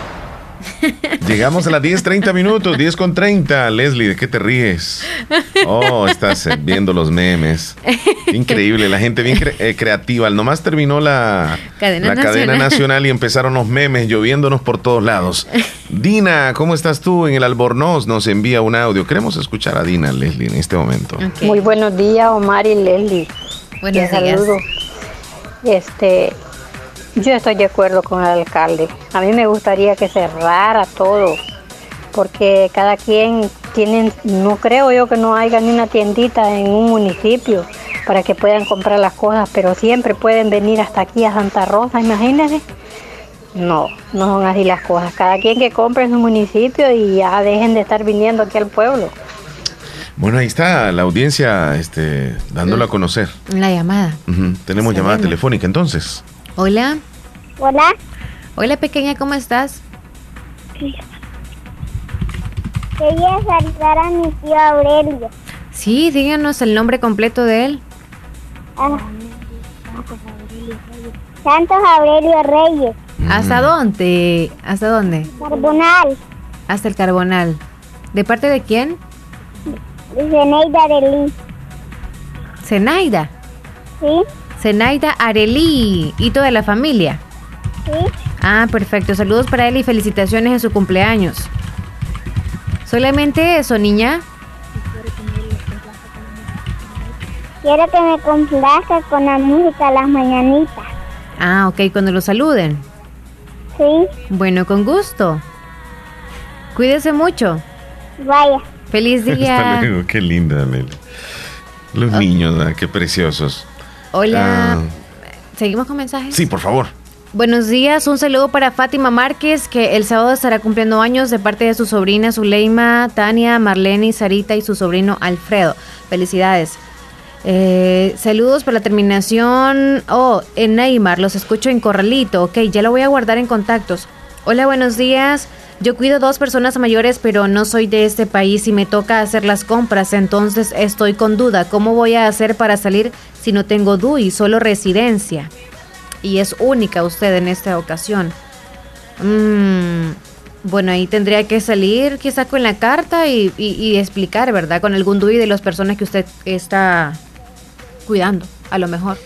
Llegamos a las 10.30 minutos, 10 con 30. Leslie, ¿de qué te ríes? Oh, estás eh, viendo los memes. Increíble, la gente bien cre- eh, creativa. Nomás terminó la, Cadena la cadena nacional. y empezaron los memes lloviéndonos por todos lados. Dina, ¿cómo estás tú en el Albornoz? Nos envía un audio. Queremos escuchar a Dina, Leslie, en este momento. Muy buenos días, Omar y Leslie. Buenos Te días. saludo. Este, yo estoy de acuerdo con el alcalde. A mí me gustaría que cerrara todo, porque cada quien tiene, no creo yo que no haya ni una tiendita en un municipio para que puedan comprar las cosas, pero siempre pueden venir hasta aquí a Santa Rosa, imagínense. No, no son así las cosas. Cada quien que compre en su municipio y ya dejen de estar viniendo aquí al pueblo. Bueno, ahí está la audiencia este, dándolo a conocer. La llamada. Tenemos llamada telefónica entonces. Hola. Hola. Hola, pequeña, ¿cómo estás? Quería saludar a mi tío Aurelio. Sí, díganos el nombre completo de él. Ah. Santos Aurelio Reyes. ¿Hasta dónde? ¿Hasta dónde? Carbonal. Hasta el Carbonal. ¿De parte de quién? Zeneida Arelí. Zenaida. ¿Sí? Zenaida Arelí y toda la familia. ¿Sí? Ah, perfecto. Saludos para él y felicitaciones en su cumpleaños. Solamente eso, niña. Quiero que me complazca con la música a las mañanitas. Ah, ok, cuando lo saluden. ¿Sí? Bueno, con gusto. Cuídese mucho. Vaya. Feliz Hasta día. luego, qué linda, Leli. Los niños, ¿verdad? qué preciosos. Hola. Ah, ¿Seguimos con mensajes? sí, por favor. Buenos días, un saludo para Fátima Márquez, que el sábado estará cumpliendo años de parte de su sobrina Zuleima, Tania, Marlene, Sarita y su sobrino Alfredo. Felicidades. Eh, saludos para la terminación. Oh, en Neymar, los escucho en Corralito. Ok, ya lo voy a guardar en contactos. Hola, buenos días. Yo cuido dos personas mayores, pero no soy de este país y me toca hacer las compras, entonces estoy con duda. ¿Cómo voy a hacer para salir si no tengo DUI, solo residencia? Y es única usted en esta ocasión. Mm, bueno, ahí tendría que salir quizá con la carta y, y- y explicar, ¿verdad? Con algún DUI de las personas que usted está cuidando, a lo mejor.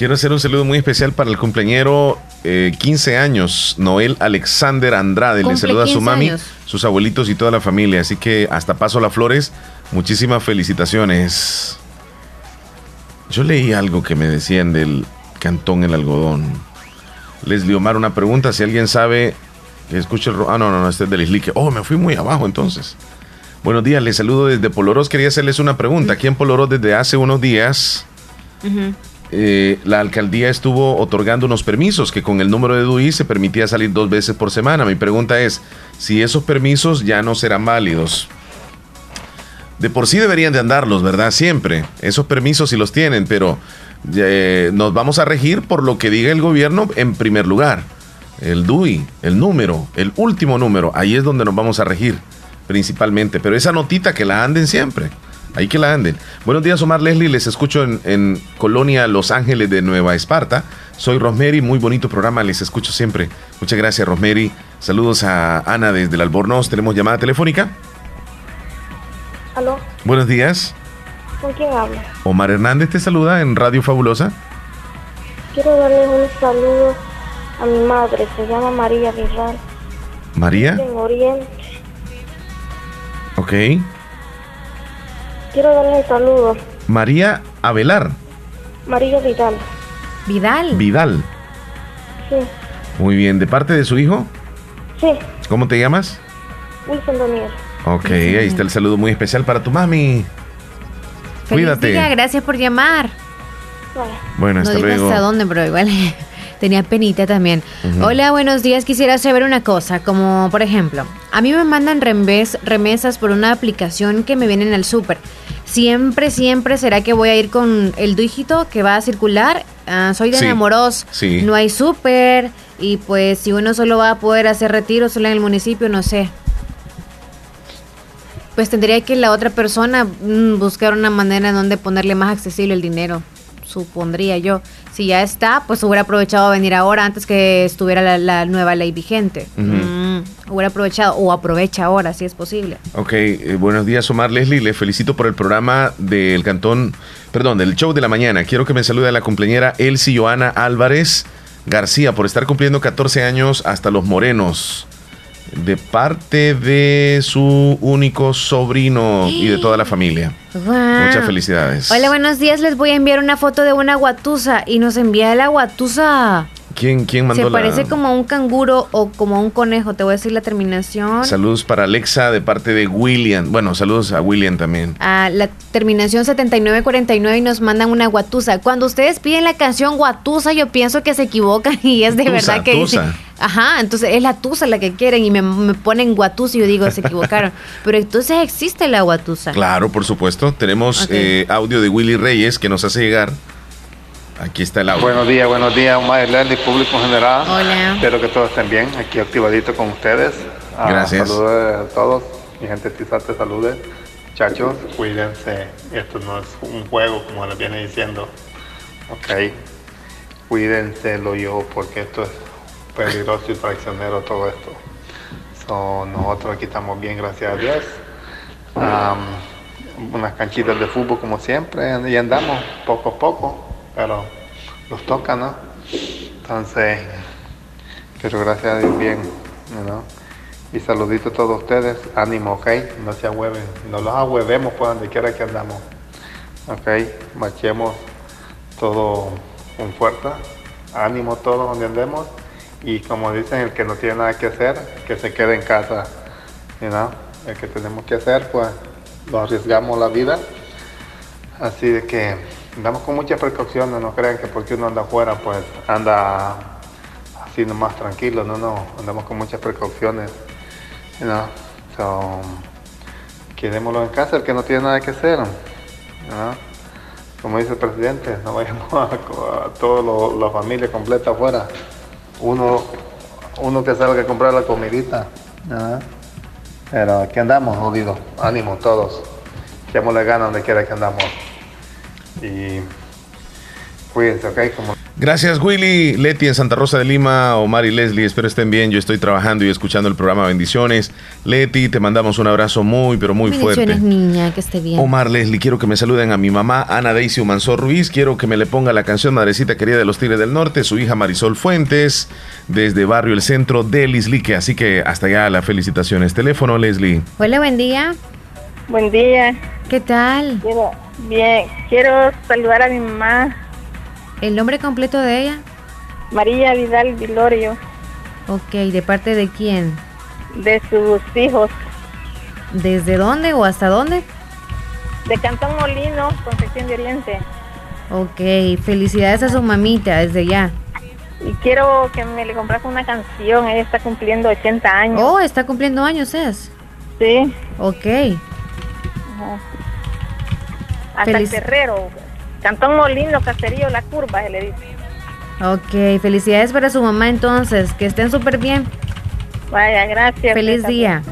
Quiero hacer un saludo muy especial para el cumpleañero, eh, 15 años, Noel Alexander Andrade. Le Cumple saluda a su 15 mami, años. sus abuelitos y toda la familia. Así que hasta paso las flores. Muchísimas felicitaciones. Yo leí algo que me decían del cantón El Algodón. Leslie Omar, una pregunta. Si alguien sabe que escuche el... ro- Ah, no, no, no, este es del Islique. Oh, me fui muy abajo entonces. Buenos días, les saludo desde Poloros. Quería hacerles una pregunta. Aquí en Poloros desde hace unos días eh, la alcaldía estuvo otorgando unos permisos que con el número de DUI se permitía salir dos veces por semana. Mi pregunta es si esos permisos ya no serán válidos. De por sí deberían de andarlos, ¿verdad? Siempre. Esos permisos sí los tienen, pero eh, nos vamos a regir por lo que diga el gobierno en primer lugar. El DUI, el número, el último número, ahí es donde nos vamos a regir principalmente. Pero esa notita que la anden siempre. Ahí que la anden. Buenos días, Omar Leslie. Les escucho en, en Colonia Los Ángeles de Nueva Esparta. Soy Rosemary. Muy bonito programa. Les escucho siempre. Muchas gracias, Rosemary. Saludos a Ana desde el Albornoz. Tenemos llamada telefónica. ¿Aló? Buenos días. ¿Con quién hablo? Omar Hernández te saluda en Radio Fabulosa. Quiero darle un saludo a mi madre, se llama María Vidal. María. En Oriente. Ok. Quiero darle un saludo. María Avelar. María Vidal. Vidal. Vidal. Sí, Muy bien. ¿De parte de su hijo? sí, ¿Cómo te llamas? Wilson Daniel. Ok, ahí está el saludo muy especial para tu mami. Feliz Cuídate. día, gracias por llamar. Bueno, no hasta digo luego. hasta dónde, pero igual tenía penita también. Hola, buenos días. Quisiera saber una cosa, como por ejemplo, a mí me mandan remesas por una aplicación que me vienen al súper. Siempre, siempre será que voy a ir con el dígito que va a circular. Ah, soy de Sí, enamoros. sí. No hay súper. Y pues si uno solo va a poder hacer retiros solo en el municipio, no sé. Pues tendría que la otra persona mm, buscar una manera en donde ponerle más accesible el dinero, supondría yo. Si ya está, pues hubiera aprovechado a venir ahora antes que estuviera la, la nueva ley vigente. Mm, hubiera aprovechado o aprovecha ahora, si es posible. Ok, eh, buenos días Omar Leslie, le felicito por el programa del cantón, perdón, del show de la mañana. Quiero que me salude a la cumpleañera Elsie Joana Álvarez García por estar cumpliendo 14 años hasta los morenos. De parte de su único sobrino y de toda la familia. Muchas felicidades. Hola, buenos días. Les voy a enviar una foto de una guatusa y nos envía la guatusa. ¿Quién, quién mandó Se la- parece como a un canguro o como a un conejo. Te voy a decir la terminación. Saludos para Alexa de parte de William. Bueno, saludos a William también. a la terminación 7949 y nos mandan una guatusa. Cuando ustedes piden la canción guatusa, yo pienso que se equivocan y es de Tusa, verdad que tusa. dicen, ajá, entonces es la tusa la que quieren y me, me ponen guatusa y yo digo, se equivocaron. Pero entonces existe la guatusa. Claro, por supuesto. Tenemos eh, audio de Willy Reyes que nos hace llegar. Aquí está el audio. Buenos días, buenos días, Omar Leslie, público en general. Hola. Espero que todos estén bien, aquí activadito con ustedes. Ah, Gracias. Saludos a todos, mi gente Tizate, saludes. Muchachos, cuídense, esto no es un juego como les viene diciendo. Ok, cuídense lo yo porque esto es peligroso y traicionero todo esto. So, nosotros aquí estamos bien, gracias a Dios. Unas canchitas de fútbol como siempre y andamos poco a poco, pero nos toca, ¿no? Entonces, pero gracias a Dios bien, ¿no? Y saludito a todos ustedes, ánimo, ¿ok? No se ahueven, no los ahuevemos por donde quiera que andamos, ¿ok? Marchemos todo con fuerza, ánimo todos donde andemos y como dicen, el que no tiene nada que hacer, que se quede en casa, you know? El que tenemos que hacer, pues lo arriesgamos la vida, así de que andamos con muchas precauciones, no crean que porque uno anda afuera, pues anda así nomás tranquilo, no, no, andamos con muchas precauciones, you know? So, quedémoslo en casa, el que no tiene nada que hacer, you know? como dice el presidente, no vayamos a, a toda la familia completa afuera, uno, uno que salga a comprar la comidita, you know? pero aquí andamos, jodidos, ánimo todos, echémosle ganas donde quiera que andamos, y cuídense, ok, como Gracias Willy, Leti en Santa Rosa de Lima, Omar y Leslie, espero estén bien. Yo estoy trabajando y escuchando el programa Bendiciones. Leti, te mandamos un abrazo muy, pero muy fuerte. Bendiciones, niña, que esté bien. Omar Leslie, quiero que me saluden a mi mamá Ana Daisy Mansor Ruiz. Quiero que me le ponga la canción Madrecita Querida de los Tigres del Norte, su hija Marisol Fuentes, desde Barrio El Centro de Lislique. Así que hasta allá las felicitaciones. Teléfono, Leslie. Hola, buen día. Buen día. ¿Qué tal? Quiero, bien, quiero saludar a mi mamá. ¿El nombre completo de ella? María Vidal Vilorio, Ok, ¿de parte de quién? de sus hijos, ¿Desde dónde o hasta dónde? de Cantón Molino, Concepción de Oriente. Ok, felicidades a su mamita desde ya. Y quiero que me le compras una canción, ella está cumpliendo 80 años. Oh, está cumpliendo años, es. Sí. Ok. Ajá. Hasta Feliz- el Terrero, Cantón Molino, Caserío, La Curva, se le dice. Ok, felicidades para su mamá entonces, que estén súper bien. Vaya, gracias. Feliz día.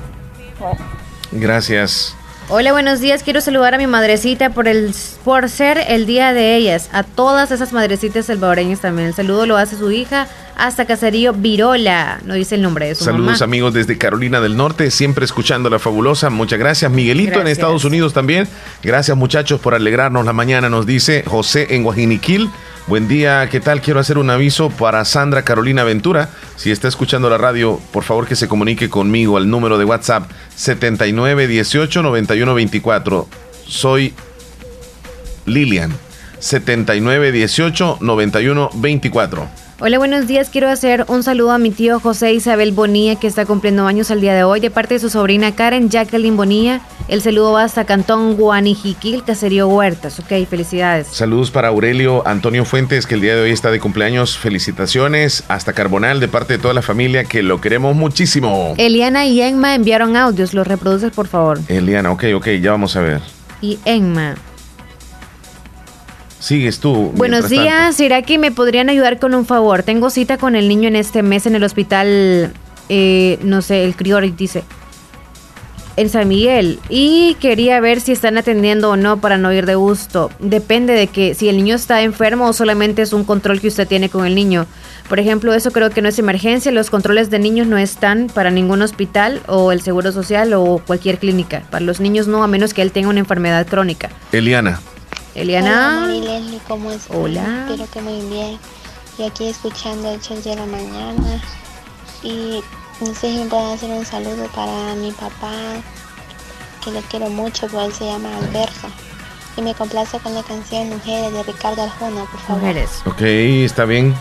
Gracias. Hola, buenos días. Quiero saludar a mi madrecita por el por ser el día de ellas. A todas esas madrecitas salvadoreñas también. El saludo lo hace su hija hasta Caserío Virola. No dice el nombre de su Saludos mamá. amigos desde Carolina del Norte, siempre escuchando la fabulosa. Muchas gracias. Miguelito en. Estados Unidos también. Gracias muchachos por alegrarnos la mañana, nos dice José en Guajiniquil. Buen día, ¿qué tal? Quiero hacer un aviso para Sandra Carolina Ventura. Si está escuchando la radio, por favor que se comunique conmigo al número de WhatsApp 7918-9124. Soy Lilian. 7918-9124. Hola, buenos días. Quiero hacer un saludo a mi tío José Isabel Bonilla, que está cumpliendo años el día de hoy, de parte de su sobrina Karen Jacqueline Bonilla. El saludo va hasta Cantón Guanijiquil, Caserío Huertas. Ok, felicidades. Saludos para Aurelio Antonio Fuentes, que el día de hoy está de cumpleaños. Felicitaciones hasta Carbonal de parte de toda la familia, que lo queremos muchísimo. Eliana y Enma enviaron audios. Los reproduces, por favor. Eliana, ok, ok, ya vamos a ver. Y Enma. Sigues tú. Buenos días, ¿será que me podrían ayudar con un favor? Tengo cita con el niño en este mes en el hospital, eh, no sé, el Crior dice, en San Miguel. Y quería ver si están atendiendo o no para no ir de gusto. Depende de que si el niño está enfermo o solamente es un control que usted tiene con el niño. Por ejemplo, eso creo que no es emergencia. Los controles de niños no están para ningún hospital o el Seguro Social o cualquier clínica. Para los niños no, a menos que él tenga una enfermedad crónica. Eliana. Eliana. Hola Marileli, ¿cómo estás? Hola. Espero que muy bien. Y aquí escuchando el show de la mañana. Y no sé si me pueden hacer un saludo para mi papá, que lo quiero mucho, pero él se llama Alberto. Y me complace con la canción Mujeres de Ricardo Arjona, por favor. Mujeres. Ok, está bien.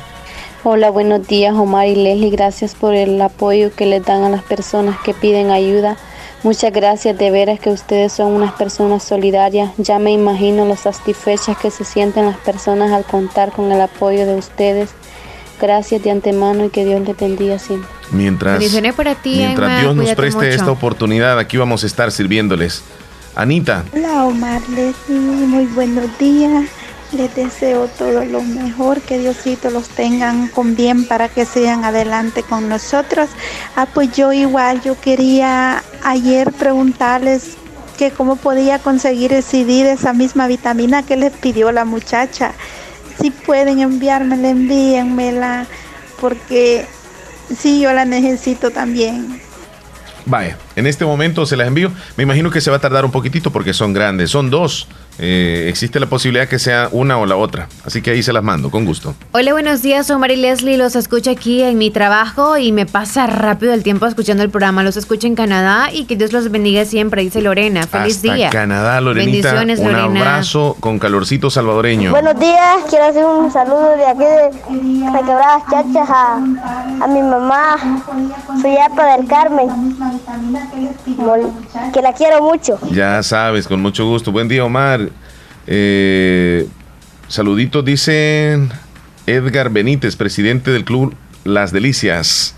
Hola, buenos días Omar y Leslie. Gracias por el apoyo que les dan a las personas que piden ayuda. Muchas gracias, de veras que ustedes son unas personas solidarias. Ya me imagino lo satisfechas que se sienten las personas al contar con el apoyo de ustedes. Gracias de antemano y que Dios les bendiga siempre. Mientras, Bendiciones para ti, mientras Emma, Dios nos preste mucho. esta oportunidad, aquí vamos a estar sirviéndoles. Anita, Hola Omar Leslie, muy buenos días. Les deseo todo lo mejor, que Diosito los tengan con bien para que sigan adelante con nosotros. Ah, pues yo igual, yo quería ayer preguntarles que cómo podía conseguir el de esa misma vitamina que les pidió la muchacha. Si pueden enviármela, envíenmela, porque sí, yo la necesito también. vaya, en este momento se las envío. Me imagino que se va a tardar un poquitito porque son grandes, son dos. Eh, existe la posibilidad que sea una o la otra. Así que ahí se las mando, con gusto. Hola, buenos días, soy Mari Leslie, los escucho aquí en mi trabajo y me pasa rápido el tiempo escuchando el programa. Los escucho en Canadá y que Dios los bendiga siempre, dice Lorena. Feliz Hasta día. Canadá, Lorenita. Bendiciones, un Lorena. abrazo con calorcito salvadoreño. Buenos días, quiero hacer un saludo de aquí de la Quebradas Chachas a, a mi mamá, Suyapa del Carmen, que la quiero mucho. Ya sabes, con mucho gusto. Buen día, Omar. Eh, saluditos, dicen Edgar Benítez, presidente del club Las Delicias.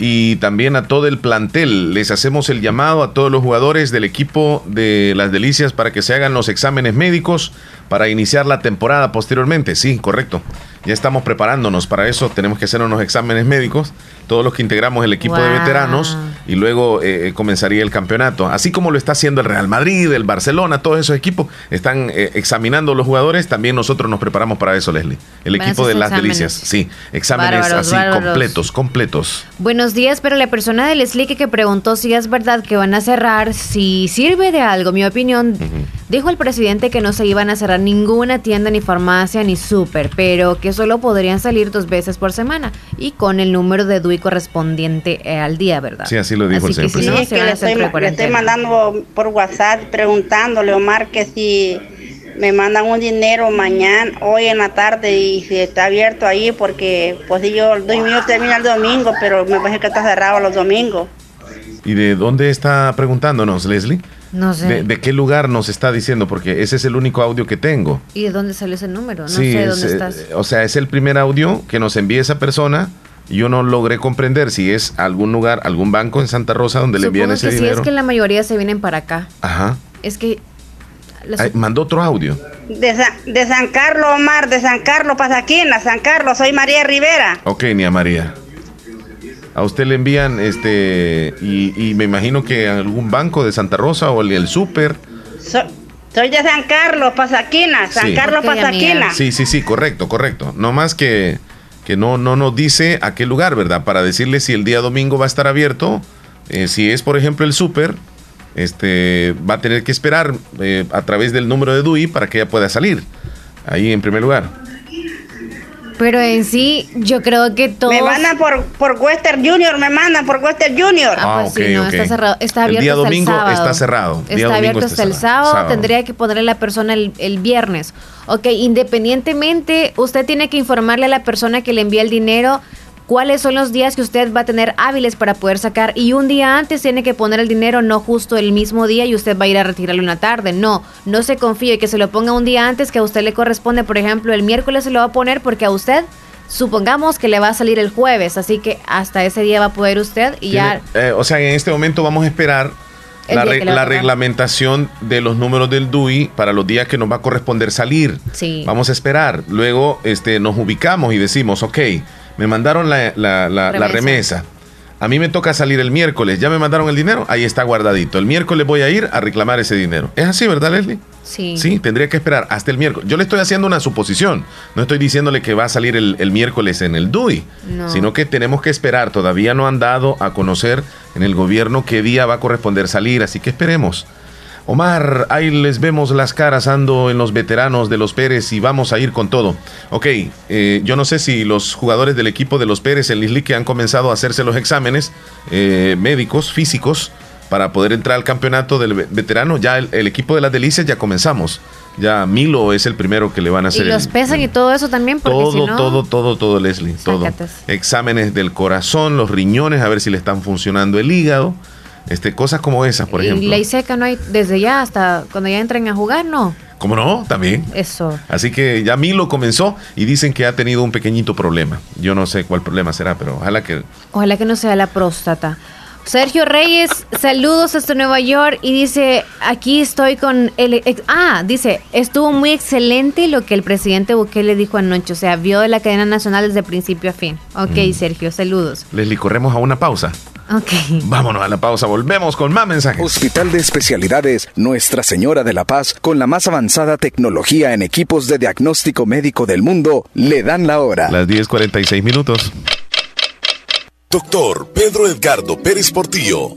Y también a todo el plantel. Les hacemos el llamado a todos los jugadores del equipo de Las Delicias para que se hagan los exámenes médicos para iniciar la temporada posteriormente. Sí, correcto. Ya estamos preparándonos para eso. Tenemos que hacer unos exámenes médicos. Todos los que integramos el equipo de veteranos y luego eh, comenzaría el campeonato. Así como lo está haciendo el Real Madrid, el Barcelona, todos esos equipos están eh, examinando los jugadores. También nosotros nos preparamos para eso, Leslie. El equipo de las exámenes. delicias. Sí, exámenes Bárbaros, así, bárbaros. completos, completos. Buenos días, pero la persona del Slick que preguntó si es verdad que van a cerrar, si sirve de algo, mi opinión, dijo el presidente que no se iban a cerrar ninguna tienda, ni farmacia, ni súper, pero que solo podrían salir dos veces por semana y con el número de DUI correspondiente eh, al día, ¿verdad? Sí, así lo dijo Así el que señor si no, presidente. se que le estoy, le estoy mandando por WhatsApp preguntándole, Omar, que si me mandan un dinero mañana, hoy en la tarde y si está abierto ahí, porque pues si yo el mío termina el domingo, pero me parece que está cerrado los domingos. ¿Y de dónde está preguntándonos, Leslie? No sé. ¿De, de qué lugar nos está diciendo? Porque ese es el único audio que tengo. ¿Y de dónde salió ese número? No sí, sé dónde eh, estás. o sea, es el primer audio que nos envía esa persona. y Yo no logré comprender si es algún lugar, algún banco en Santa Rosa donde le envían Supongo ese que sí, dinero. es que la mayoría se vienen para acá. Ajá. Es que... las- Ay, mandó otro audio. De, Sa- de San Carlos, Omar, de San Carlos, Pasaquina, San Carlos, soy María Rivera. Ok, Nia María. A usted le envían, este, y, y me imagino que algún banco de Santa Rosa o el, el súper. So- soy de San Carlos, Pasaquina. San Sí. Carlos, Pasaquina. Sí, sí, sí, correcto, correcto. No más que, que no, no nos dice a qué lugar, ¿verdad? Para decirle si el día domingo va a estar abierto. eh, si es, por ejemplo, el súper, este, va a tener que esperar eh, a través del número de DUI para que ella pueda salir. Ahí en primer lugar. Pero en sí, yo creo que todos... Me mandan por, por Western Junior, me mandan por Western Junior. Ah, pues sí, no, está cerrado. Está El abierto día hasta domingo el sábado. está cerrado. Día Está abierto está hasta el. Sábado. Tendría que ponerle a la persona el, el viernes. Ok, independientemente, usted tiene que informarle a la persona que le envía el dinero cuáles son los días que usted va a tener hábiles para poder sacar. Y un día antes tiene que poner el dinero, no justo el mismo día y usted va a ir a retirarlo una tarde. No, no se confíe que se lo ponga un día antes que a usted le corresponde. Por ejemplo, el miércoles se lo va a poner porque a usted... Supongamos que le va a salir el jueves, así que hasta ese día va a poder usted y ya eh, o sea, en este momento vamos a esperar la, re- reglamentación de los números del DUI para los días que nos va a corresponder salir. Sí. Vamos a esperar. Luego este, nos ubicamos y decimos, ok, me mandaron la, la- la- la Remesa. remesa. A mí me toca salir el miércoles. ¿Ya me mandaron el dinero? Ahí está guardadito. El miércoles voy a ir a reclamar ese dinero. ¿Es así, verdad, Leslie? Sí. Sí, tendría que esperar hasta el miércoles. Yo le estoy haciendo una suposición. No estoy diciéndole que va a salir el, el miércoles en el DUI, No. sino que tenemos que esperar. Todavía no han dado a conocer en el gobierno qué día va a corresponder salir, así que esperemos. Omar, ahí les vemos las caras, ando en los veteranos de los Pérez y vamos a ir con todo. Ok, eh, yo no sé si los jugadores del equipo de los Pérez en Lisli que han comenzado a hacerse los exámenes eh, médicos, físicos, para poder entrar al campeonato del ve- veterano. Ya el, el equipo de las Delicias ya comenzamos. Ya Milo es el primero que le van a Y hacer. el- los pesan y todo eso también, porque todo, si no... todo, todo, todo, Leslie, todo. Exámenes del corazón, los riñones, a ver si le están funcionando el hígado, este, cosas como esas, por y ejemplo. ley seca no hay desde ya hasta cuando ya entren a jugar, no. ¿Cómo no? También. Eso. Así que ya Milo comenzó y dicen que ha tenido un pequeñito problema. Yo no sé cuál problema será, pero ojalá que Ojalá que no sea la próstata. Sergio Reyes, saludos hasta Nueva York y dice, aquí estoy con el... ex- ah, dice, estuvo muy excelente lo que el presidente Bukele dijo anoche, o sea, vio de la cadena nacional desde principio a fin. Ok, Mm. Sergio, saludos. Leslie, corremos a una pausa. Ok. Vámonos a la pausa, volvemos con más mensajes. Hospital de Especialidades Nuestra Señora de la Paz, con la más avanzada tecnología en equipos de diagnóstico médico del mundo, le dan la hora. Las 10:46 minutos. Doctor Pedro Edgardo Pérez Portillo,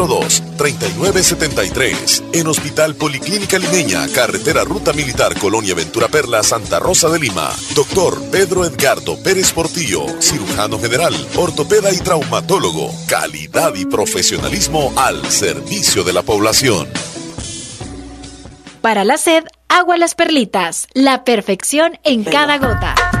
7202-3973. En Hospital Policlínica Limeña, Carretera Ruta Militar Colonia Ventura Perla, Santa Rosa de Lima. Doctor Pedro Edgardo Pérez Portillo, cirujano general, ortopeda y traumatólogo. Calidad y profesionalismo al servicio de la población. Para la sed, agua las perlitas. La perfección en cada gota.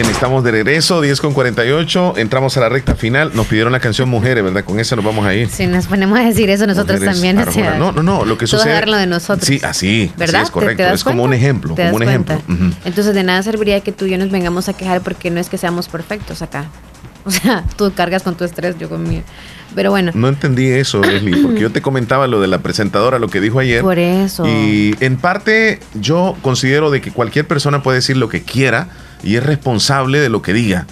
Bien, estamos de regreso, 10 con 48. Entramos a la recta final. Nos pidieron la canción Mujeres, ¿verdad? Con esa nos vamos a ir. Si nos ponemos a decir eso nosotros Mujeres también. o sea, no, no, no. Lo que sucede. lo de nosotros. Sí, así. ¿Verdad? así es ¿Te- correcto. es como un ejemplo. ¿Te Como un ejemplo. Entonces de nada serviría que tú y yo nos vengamos a quejar porque no es que seamos perfectos acá. O sea, tú cargas con tu estrés, yo con mi... Pero bueno, No entendí eso, Leslie, porque yo te comentaba lo de la presentadora, lo que dijo ayer. por eso. Y en parte yo considero de que cualquier persona puede decir lo que quiera y es responsable de lo que diga.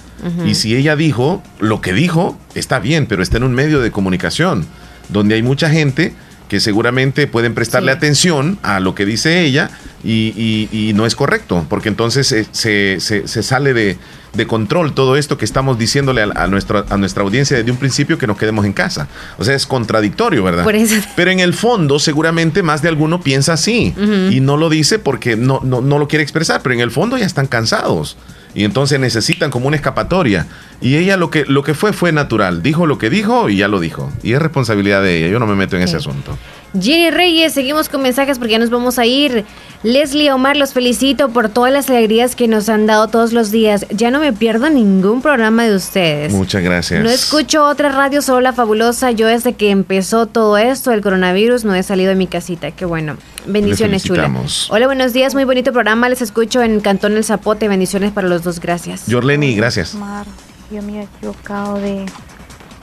Y si ella dijo lo que dijo, está bien, pero está en un medio de comunicación donde hay mucha gente que seguramente pueden prestarle atención a lo que dice ella y, y- y no es correcto, porque entonces se, se- se- se sale de, de control todo esto que estamos diciéndole a, a nuestra, a nuestra audiencia desde un principio que nos quedemos en casa. O sea, es contradictorio, ¿verdad? Por eso. Pero en el fondo, seguramente más de alguno piensa así y no lo dice porque no, no, no lo quiere expresar, pero en el fondo ya están cansados y entonces necesitan como una escapatoria. Y ella lo que, lo que fue fue natural, dijo lo que dijo y ya lo dijo. Y es responsabilidad de ella, yo no me meto en ese asunto. Jenny Reyes, seguimos con mensajes porque ya nos vamos a ir. Leslie Omar, los felicito por todas las alegrías que nos han dado todos los días. Ya no me pierdo ningún programa de ustedes. Muchas gracias. No escucho otra radio, solo la fabulosa. Yo desde que empezó todo esto, el coronavirus, no he salido de mi casita. Qué bueno. Bendiciones, chula. Hola, buenos días. Muy bonito programa. Les escucho en Cantón El Zapote. Bendiciones para los dos. Gracias. Yorleni, gracias. Mar, yo me he equivocado de,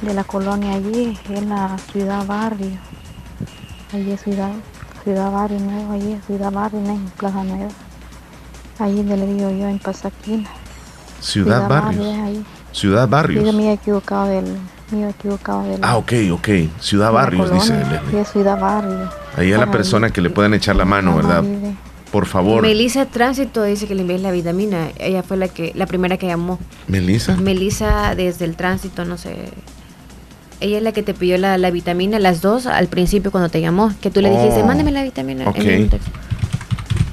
de la colonia allí, en la ciudad barrio. Allí es ciudad, ciudad barrio nuevo, allí es ciudad barrio, en Plaza Nueva. Allí donde le digo yo, en Pasaquina. Ciudad Barrios. es ahí. Ciudad Yo Barrios. me he equivocado del, me he equivocado del. Ah, ok, ok. Ciudad Barrios, dice. Leslie. Sí, es ciudad barrio. Ahí a la persona que le puedan echar la mano, ¿verdad? Por favor. Melissa Tránsito dice que le envíes la vitamina. Ella fue la que la primera que llamó. Melissa. Melissa desde el tránsito, no sé. Ella es la que te pidió la, la vitamina, las dos al principio cuando te llamó. Que tú le dijiste, Oh, mándame la vitamina. ok. en.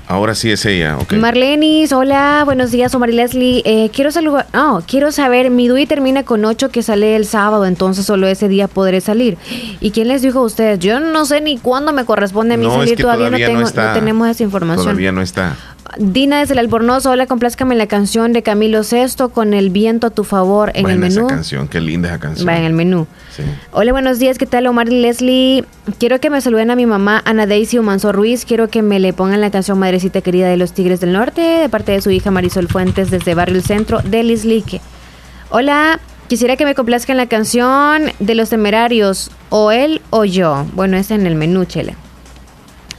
Ahora sí es ella, ok. Marlenis, hola, buenos días, Omar y Leslie. Eh, quiero saludar, no, quiero saber, mi DUI termina con 8 que sale el sábado, entonces solo ese día podré salir. ¿Y quién les dijo a ustedes? Yo no sé ni cuándo me corresponde a mí No, es salir, que todavía, todavía no, no tengo, está. no tenemos esa información. Todavía no está. Dina desde el Albornoz, hola, complázcame la canción de Camilo Sesto con el viento a tu favor en el Buena esa menú. canción, qué linda esa canción. Va en el menú. Sí. Hola, buenos días, ¿qué tal Omar y Leslie? Quiero que me saluden a mi mamá Ana Daisy Manso Ruiz, quiero que me le pongan la canción Madrecita Querida de los Tigres del Norte, de parte de su hija Marisol Fuentes desde Barrio El Centro de Lislique. Hola, quisiera que me complazcan la canción de los temerarios, o él o yo. Bueno, es en el menú, chele.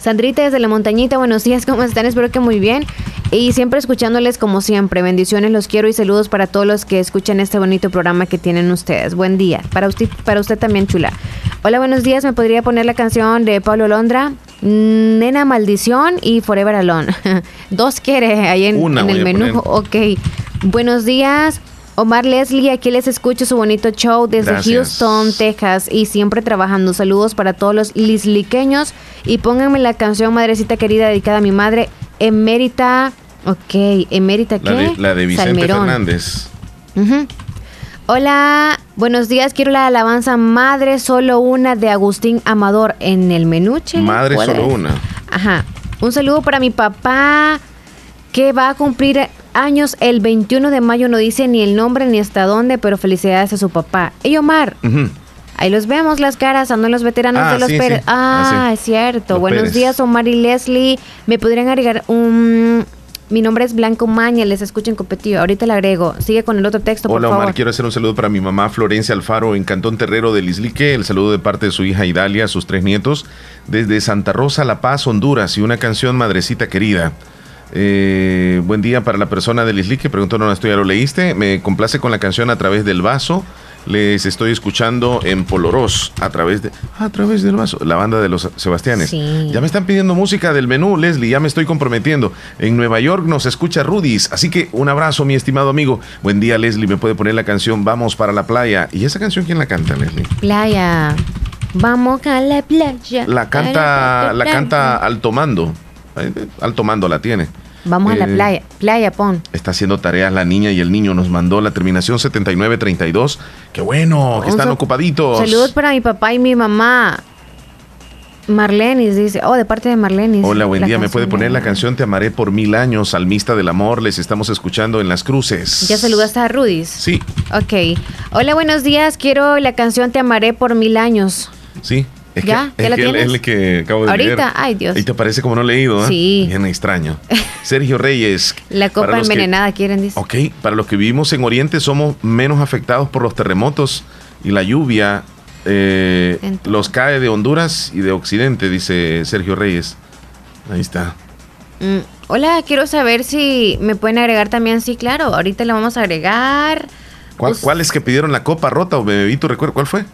Sandrita desde la montañita, buenos días, ¿cómo están? Espero que muy bien. Y siempre escuchándoles como siempre. Bendiciones, los quiero y saludos para todos los que escuchan este bonito programa que tienen ustedes. Buen día. Para usted, para usted también, chula. Hola, buenos días. ¿Me podría poner la canción de Pablo Londra? Mm, Nena Maldición y Forever Alone. Dos quiere ahí en, Una en el menú. Ok. Buenos días. Omar Leslie, aquí les escucho su bonito show desde Gracias. Houston, Texas y siempre trabajando. Saludos para todos los lisliqueños y pónganme la canción Madrecita Querida dedicada a mi madre, Emérita. Ok, Emérita, ¿qué? La de, la de Vicente Salmerón. Fernández. Hola, buenos días. Quiero la alabanza Madre Solo Una de Agustín Amador en el menú. chele. Madre solo una. Ajá. Un saludo para mi papá que va a cumplir años el 21 de mayo. No dice ni el nombre ni hasta dónde, pero felicidades a su papá. Ey, Omar. Ahí los vemos las caras, andan los veteranos Ah, de los sí, Pérez. sí. Ah, Ah, sí. es cierto. Los Buenos Pérez. días, Omar y Leslie. ¿Me podrían agregar un... Mi nombre es Blanco Maña, les escucho en. Ahorita le agrego. Sigue con el otro texto, Hola por favor. Omar, quiero hacer un saludo para mi mamá Florencia Alfaro en Cantón Terrero de Lislique. El saludo de parte de su hija Idalia, sus tres nietos, desde Santa Rosa, La Paz, Honduras. Y una canción Madrecita Querida. Eh, buen día para la persona de Lislique. Preguntó, no, esto ya lo leíste. Me complace con la canción A través del vaso. Les estoy escuchando en Polorós, a través de a través del vaso, la banda de los Sebastianes. Sí. Ya me están pidiendo música del menú, Leslie, ya me estoy comprometiendo. En Nueva York nos escucha Rudis, así que un abrazo, mi estimado amigo. Buen día, Leslie, me puede poner la canción Vamos para la playa. ¿Y esa canción quién la canta, Leslie? Playa. Vamos a la playa. La canta, la canta Alto Mando. Eh, Alto Mando la tiene. Vamos a la Eh, playa. Playa, pon. Está haciendo tareas la niña y el niño nos mandó la terminación 7932. Qué bueno, que Un están ocupaditos. Saludos para mi papá y mi mamá. Marlenis dice, oh, de parte de Marlenis. Hola, buen día. ¿Me puede poner la canción Te amaré por mil años, Salmista del Amor? Les estamos escuchando en las cruces. ¿Ya saludaste a Rudis? Sí, Ok. Hola, buenos días. Quiero la canción Te amaré por mil años. sí. Es ¿Ya? que, ¿Ya es la que tienes? el que acabo de Ahorita, leer. ay, Dios. Y te parece como no leído, ¿eh? Sí. Bien extraño. Sergio Reyes. La copa los que- envenenada, quieren decir. Ok, para los que vivimos en Oriente somos menos afectados por los terremotos y la lluvia. eh, los cae de Honduras y de Occidente, dice Sergio Reyes. Ahí está. Mm, Hola, quiero saber si me pueden agregar también. Sí, claro. Ahorita le vamos a agregar. ¿Cuál, ¿Cuál es que pidieron la copa rota o bebito? ¿Recuerdo cuál fue?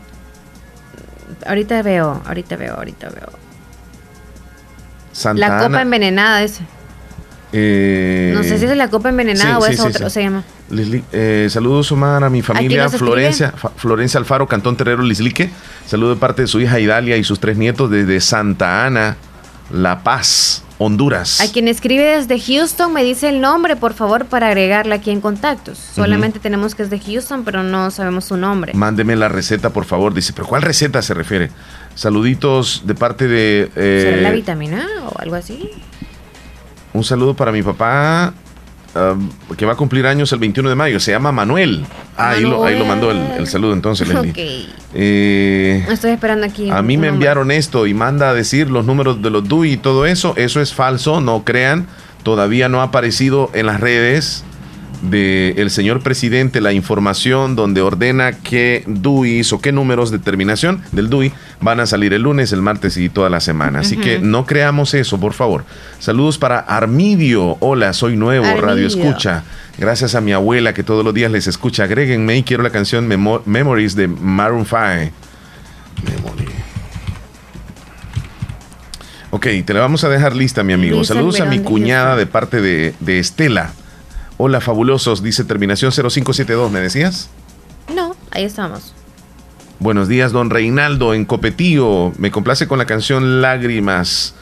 Ahorita veo, ahorita veo, ahorita veo. Santa la copa envenenada, ese. eh, No sé si es la copa envenenada sí, o sí, es sí, otra, sí. o se llama. Lisli- eh, saludos, Omar, a mi familia? Florencia, Florencia Alfaro, Cantón Terrero Lislique. Saludo de parte de su hija Idalia y sus tres nietos desde Santa Ana, La Paz, Honduras. A quien escribe desde Houston me dice el nombre, por favor, para agregarla aquí en contactos. Solamente tenemos que es de Houston, pero no sabemos su nombre. Mándeme la receta, por favor. Dice, ¿pero cuál receta se refiere? Saluditos de parte de... eh, ¿Será la vitamina o algo así? un saludo para mi papá, um, que va a cumplir años el 21 de mayo. Se llama Manuel. Ah, ahí lo, ahí lo mandó el, el saludo entonces, Leslie. Ok. Eh, Estoy esperando aquí. A mí me enviaron esto y manda a decir los números de los DUI y todo eso. Eso es falso, no crean. Todavía no ha aparecido en las redes del señor presidente la información donde ordena qué DUIs o qué números de terminación del DUI van a salir el lunes, el martes y toda la semana. Así que no creamos eso, por favor. Saludos para Armidio. Hola, soy nuevo, Radio. Escucha. Gracias a mi abuela que todos los días les escucha. Agréguenme y quiero la canción Memo- Memories de Maroon 5. Ok, te la vamos a dejar lista, mi amigo. Luis Saludos a mi de cuñada de parte de, de Estela. Hola, fabulosos, dice terminación 0572, ¿me decías? No, ahí estamos. Buenos días, don Reinaldo en Copetío. Me complace con la canción Lágrimas.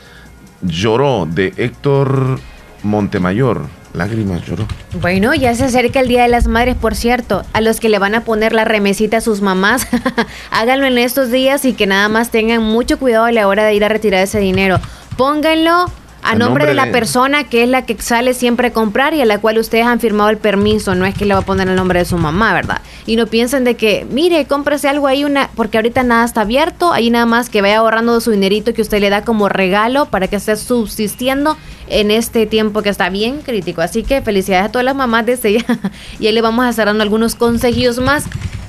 Lloró de Héctor Montemayor. Lágrimas lloró. Bueno, ya se acerca el Día de las Madres, por cierto. A los que le van a poner la remesita a sus mamás, háganlo en estos días y que nada más tengan mucho cuidado a la hora de ir a retirar ese dinero. Pónganlo a, A nombre, nombre de la de- persona que es la que sale siempre a comprar y a la cual ustedes han firmado el permiso. No es que le va a poner el nombre de su mamá, ¿verdad? Y no piensen de que, mire, cómprese algo ahí, una, porque ahorita nada está abierto. Ahí nada más que vaya ahorrando su dinerito que usted le da como regalo para que esté subsistiendo en este tiempo que está bien crítico. Así que felicidades a todas las mamás desde ya. y ahí le vamos a estar dando algunos consejos más.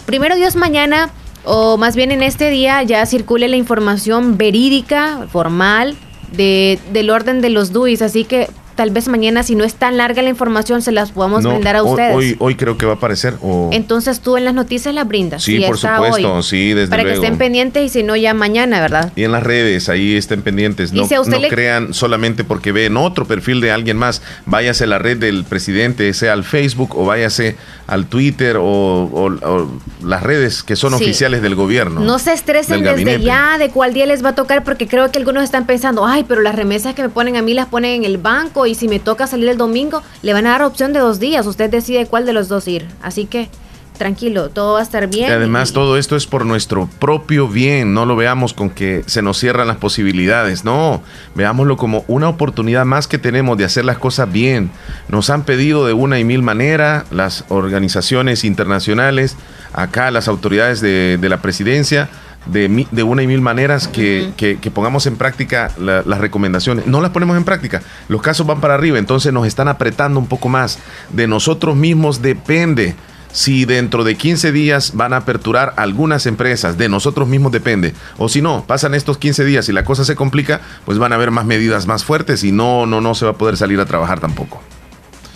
Primero Dios mañana, o más bien en este día, ya circule la información verídica, formal, de, del orden de los DUIs. Así que tal vez mañana, si no es tan larga la información, se las podamos No, brindar a ustedes. Hoy, hoy creo que va a aparecer. o- Entonces tú en las noticias las brindas. Sí, si por supuesto, hoy, sí, desde Para que estén pendientes y si no, ya mañana, ¿verdad? Y en las redes, ahí estén pendientes. No, si no le- crean solamente porque ven otro perfil de alguien más. Váyase a la red del presidente, sea al Facebook o váyase al Twitter o, o- o las redes que son Sí. oficiales del gobierno. No se estresen desde ya de cuál día les va a tocar, porque creo que algunos están pensando, ay, pero las remesas que me ponen a mí las ponen en el banco y si me toca salir el domingo, le van a dar opción de dos días. Usted decide cuál de los dos ir. Así que tranquilo, todo va a estar bien. Y además y- todo esto es por nuestro propio bien, no lo veamos con que se nos cierran las posibilidades, no, veámoslo como una oportunidad más que tenemos de hacer las cosas bien. Nos han pedido de una y mil maneras las organizaciones internacionales, acá las autoridades de, de la presidencia, de, de una y mil maneras que, que- que pongamos en práctica la- las recomendaciones. No las ponemos en práctica, los casos van para arriba, entonces nos están apretando un poco más. De nosotros mismos depende si dentro de 15 días van a aperturar algunas empresas, de nosotros mismos depende. O si no, pasan estos 15 días y la cosa se complica, pues van a haber más medidas más fuertes y no, no, no se va a poder salir a trabajar tampoco.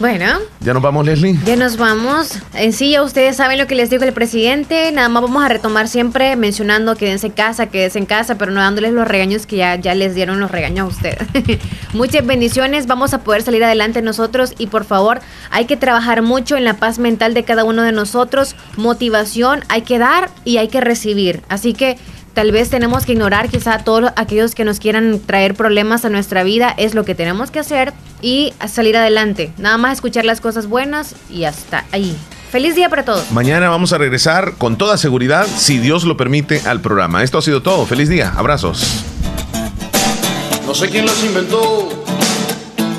Bueno, ¿Ya nos vamos, Leslie? ya nos vamos. En sí, ya ustedes saben lo que les dijo el presidente. Nada más vamos a retomar siempre mencionando quédense en casa, quédense en casa, pero no dándoles los regaños que ya, ya les dieron los regaños a ustedes. Muchas bendiciones. Vamos a poder salir adelante nosotros y por favor, hay que trabajar mucho en la paz mental de cada uno de nosotros. Motivación hay que dar y hay que recibir. Así que Tal vez tenemos que ignorar quizá a todos aquellos que nos quieran traer problemas a nuestra vida, es lo que tenemos que hacer y salir adelante. Nada más escuchar las cosas buenas y hasta ahí. Feliz día para todos. Mañana vamos a regresar con toda seguridad, si Dios lo permite, al programa. Esto ha sido todo. Feliz día. Abrazos. No sé quién las inventó,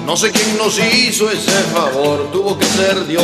no sé quién nos hizo ese favor, tuvo que ser Dios.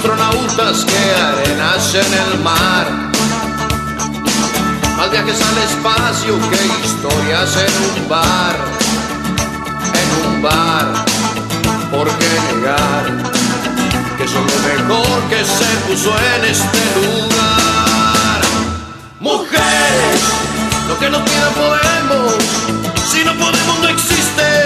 Astronautas que arenas en el mar. Más viajes al espacio que historias en un bar, en un bar. ¿Por qué negar que son lo mejor que se puso en este lugar? Mujeres, lo que nos pidan podemos, si no podemos no existe,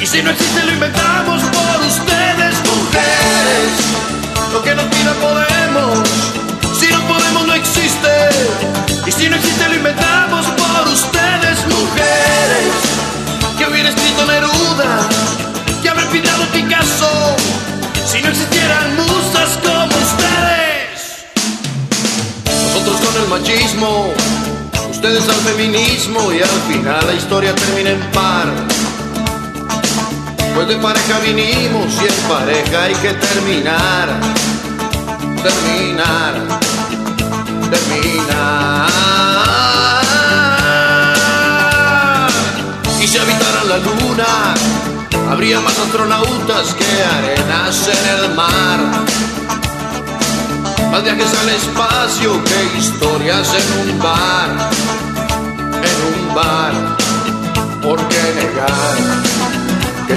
y si no existe lo inventamos por ustedes, mujeres. Lo que nos pidan podemos, si no podemos no existe, y si no existe lo inventamos por ustedes, mujeres. Que hubiera escrito Neruda, que haber pintado Picasso, si no existieran musas como ustedes. Nosotros con el machismo, ustedes al feminismo y al final la historia termina en par. Pues de pareja vinimos y en pareja hay que terminar, terminar, terminar. Y si habitaran la luna, habría más astronautas que arenas en el mar. Más viajes al espacio que historias en un bar, en un bar. ¿Por qué negar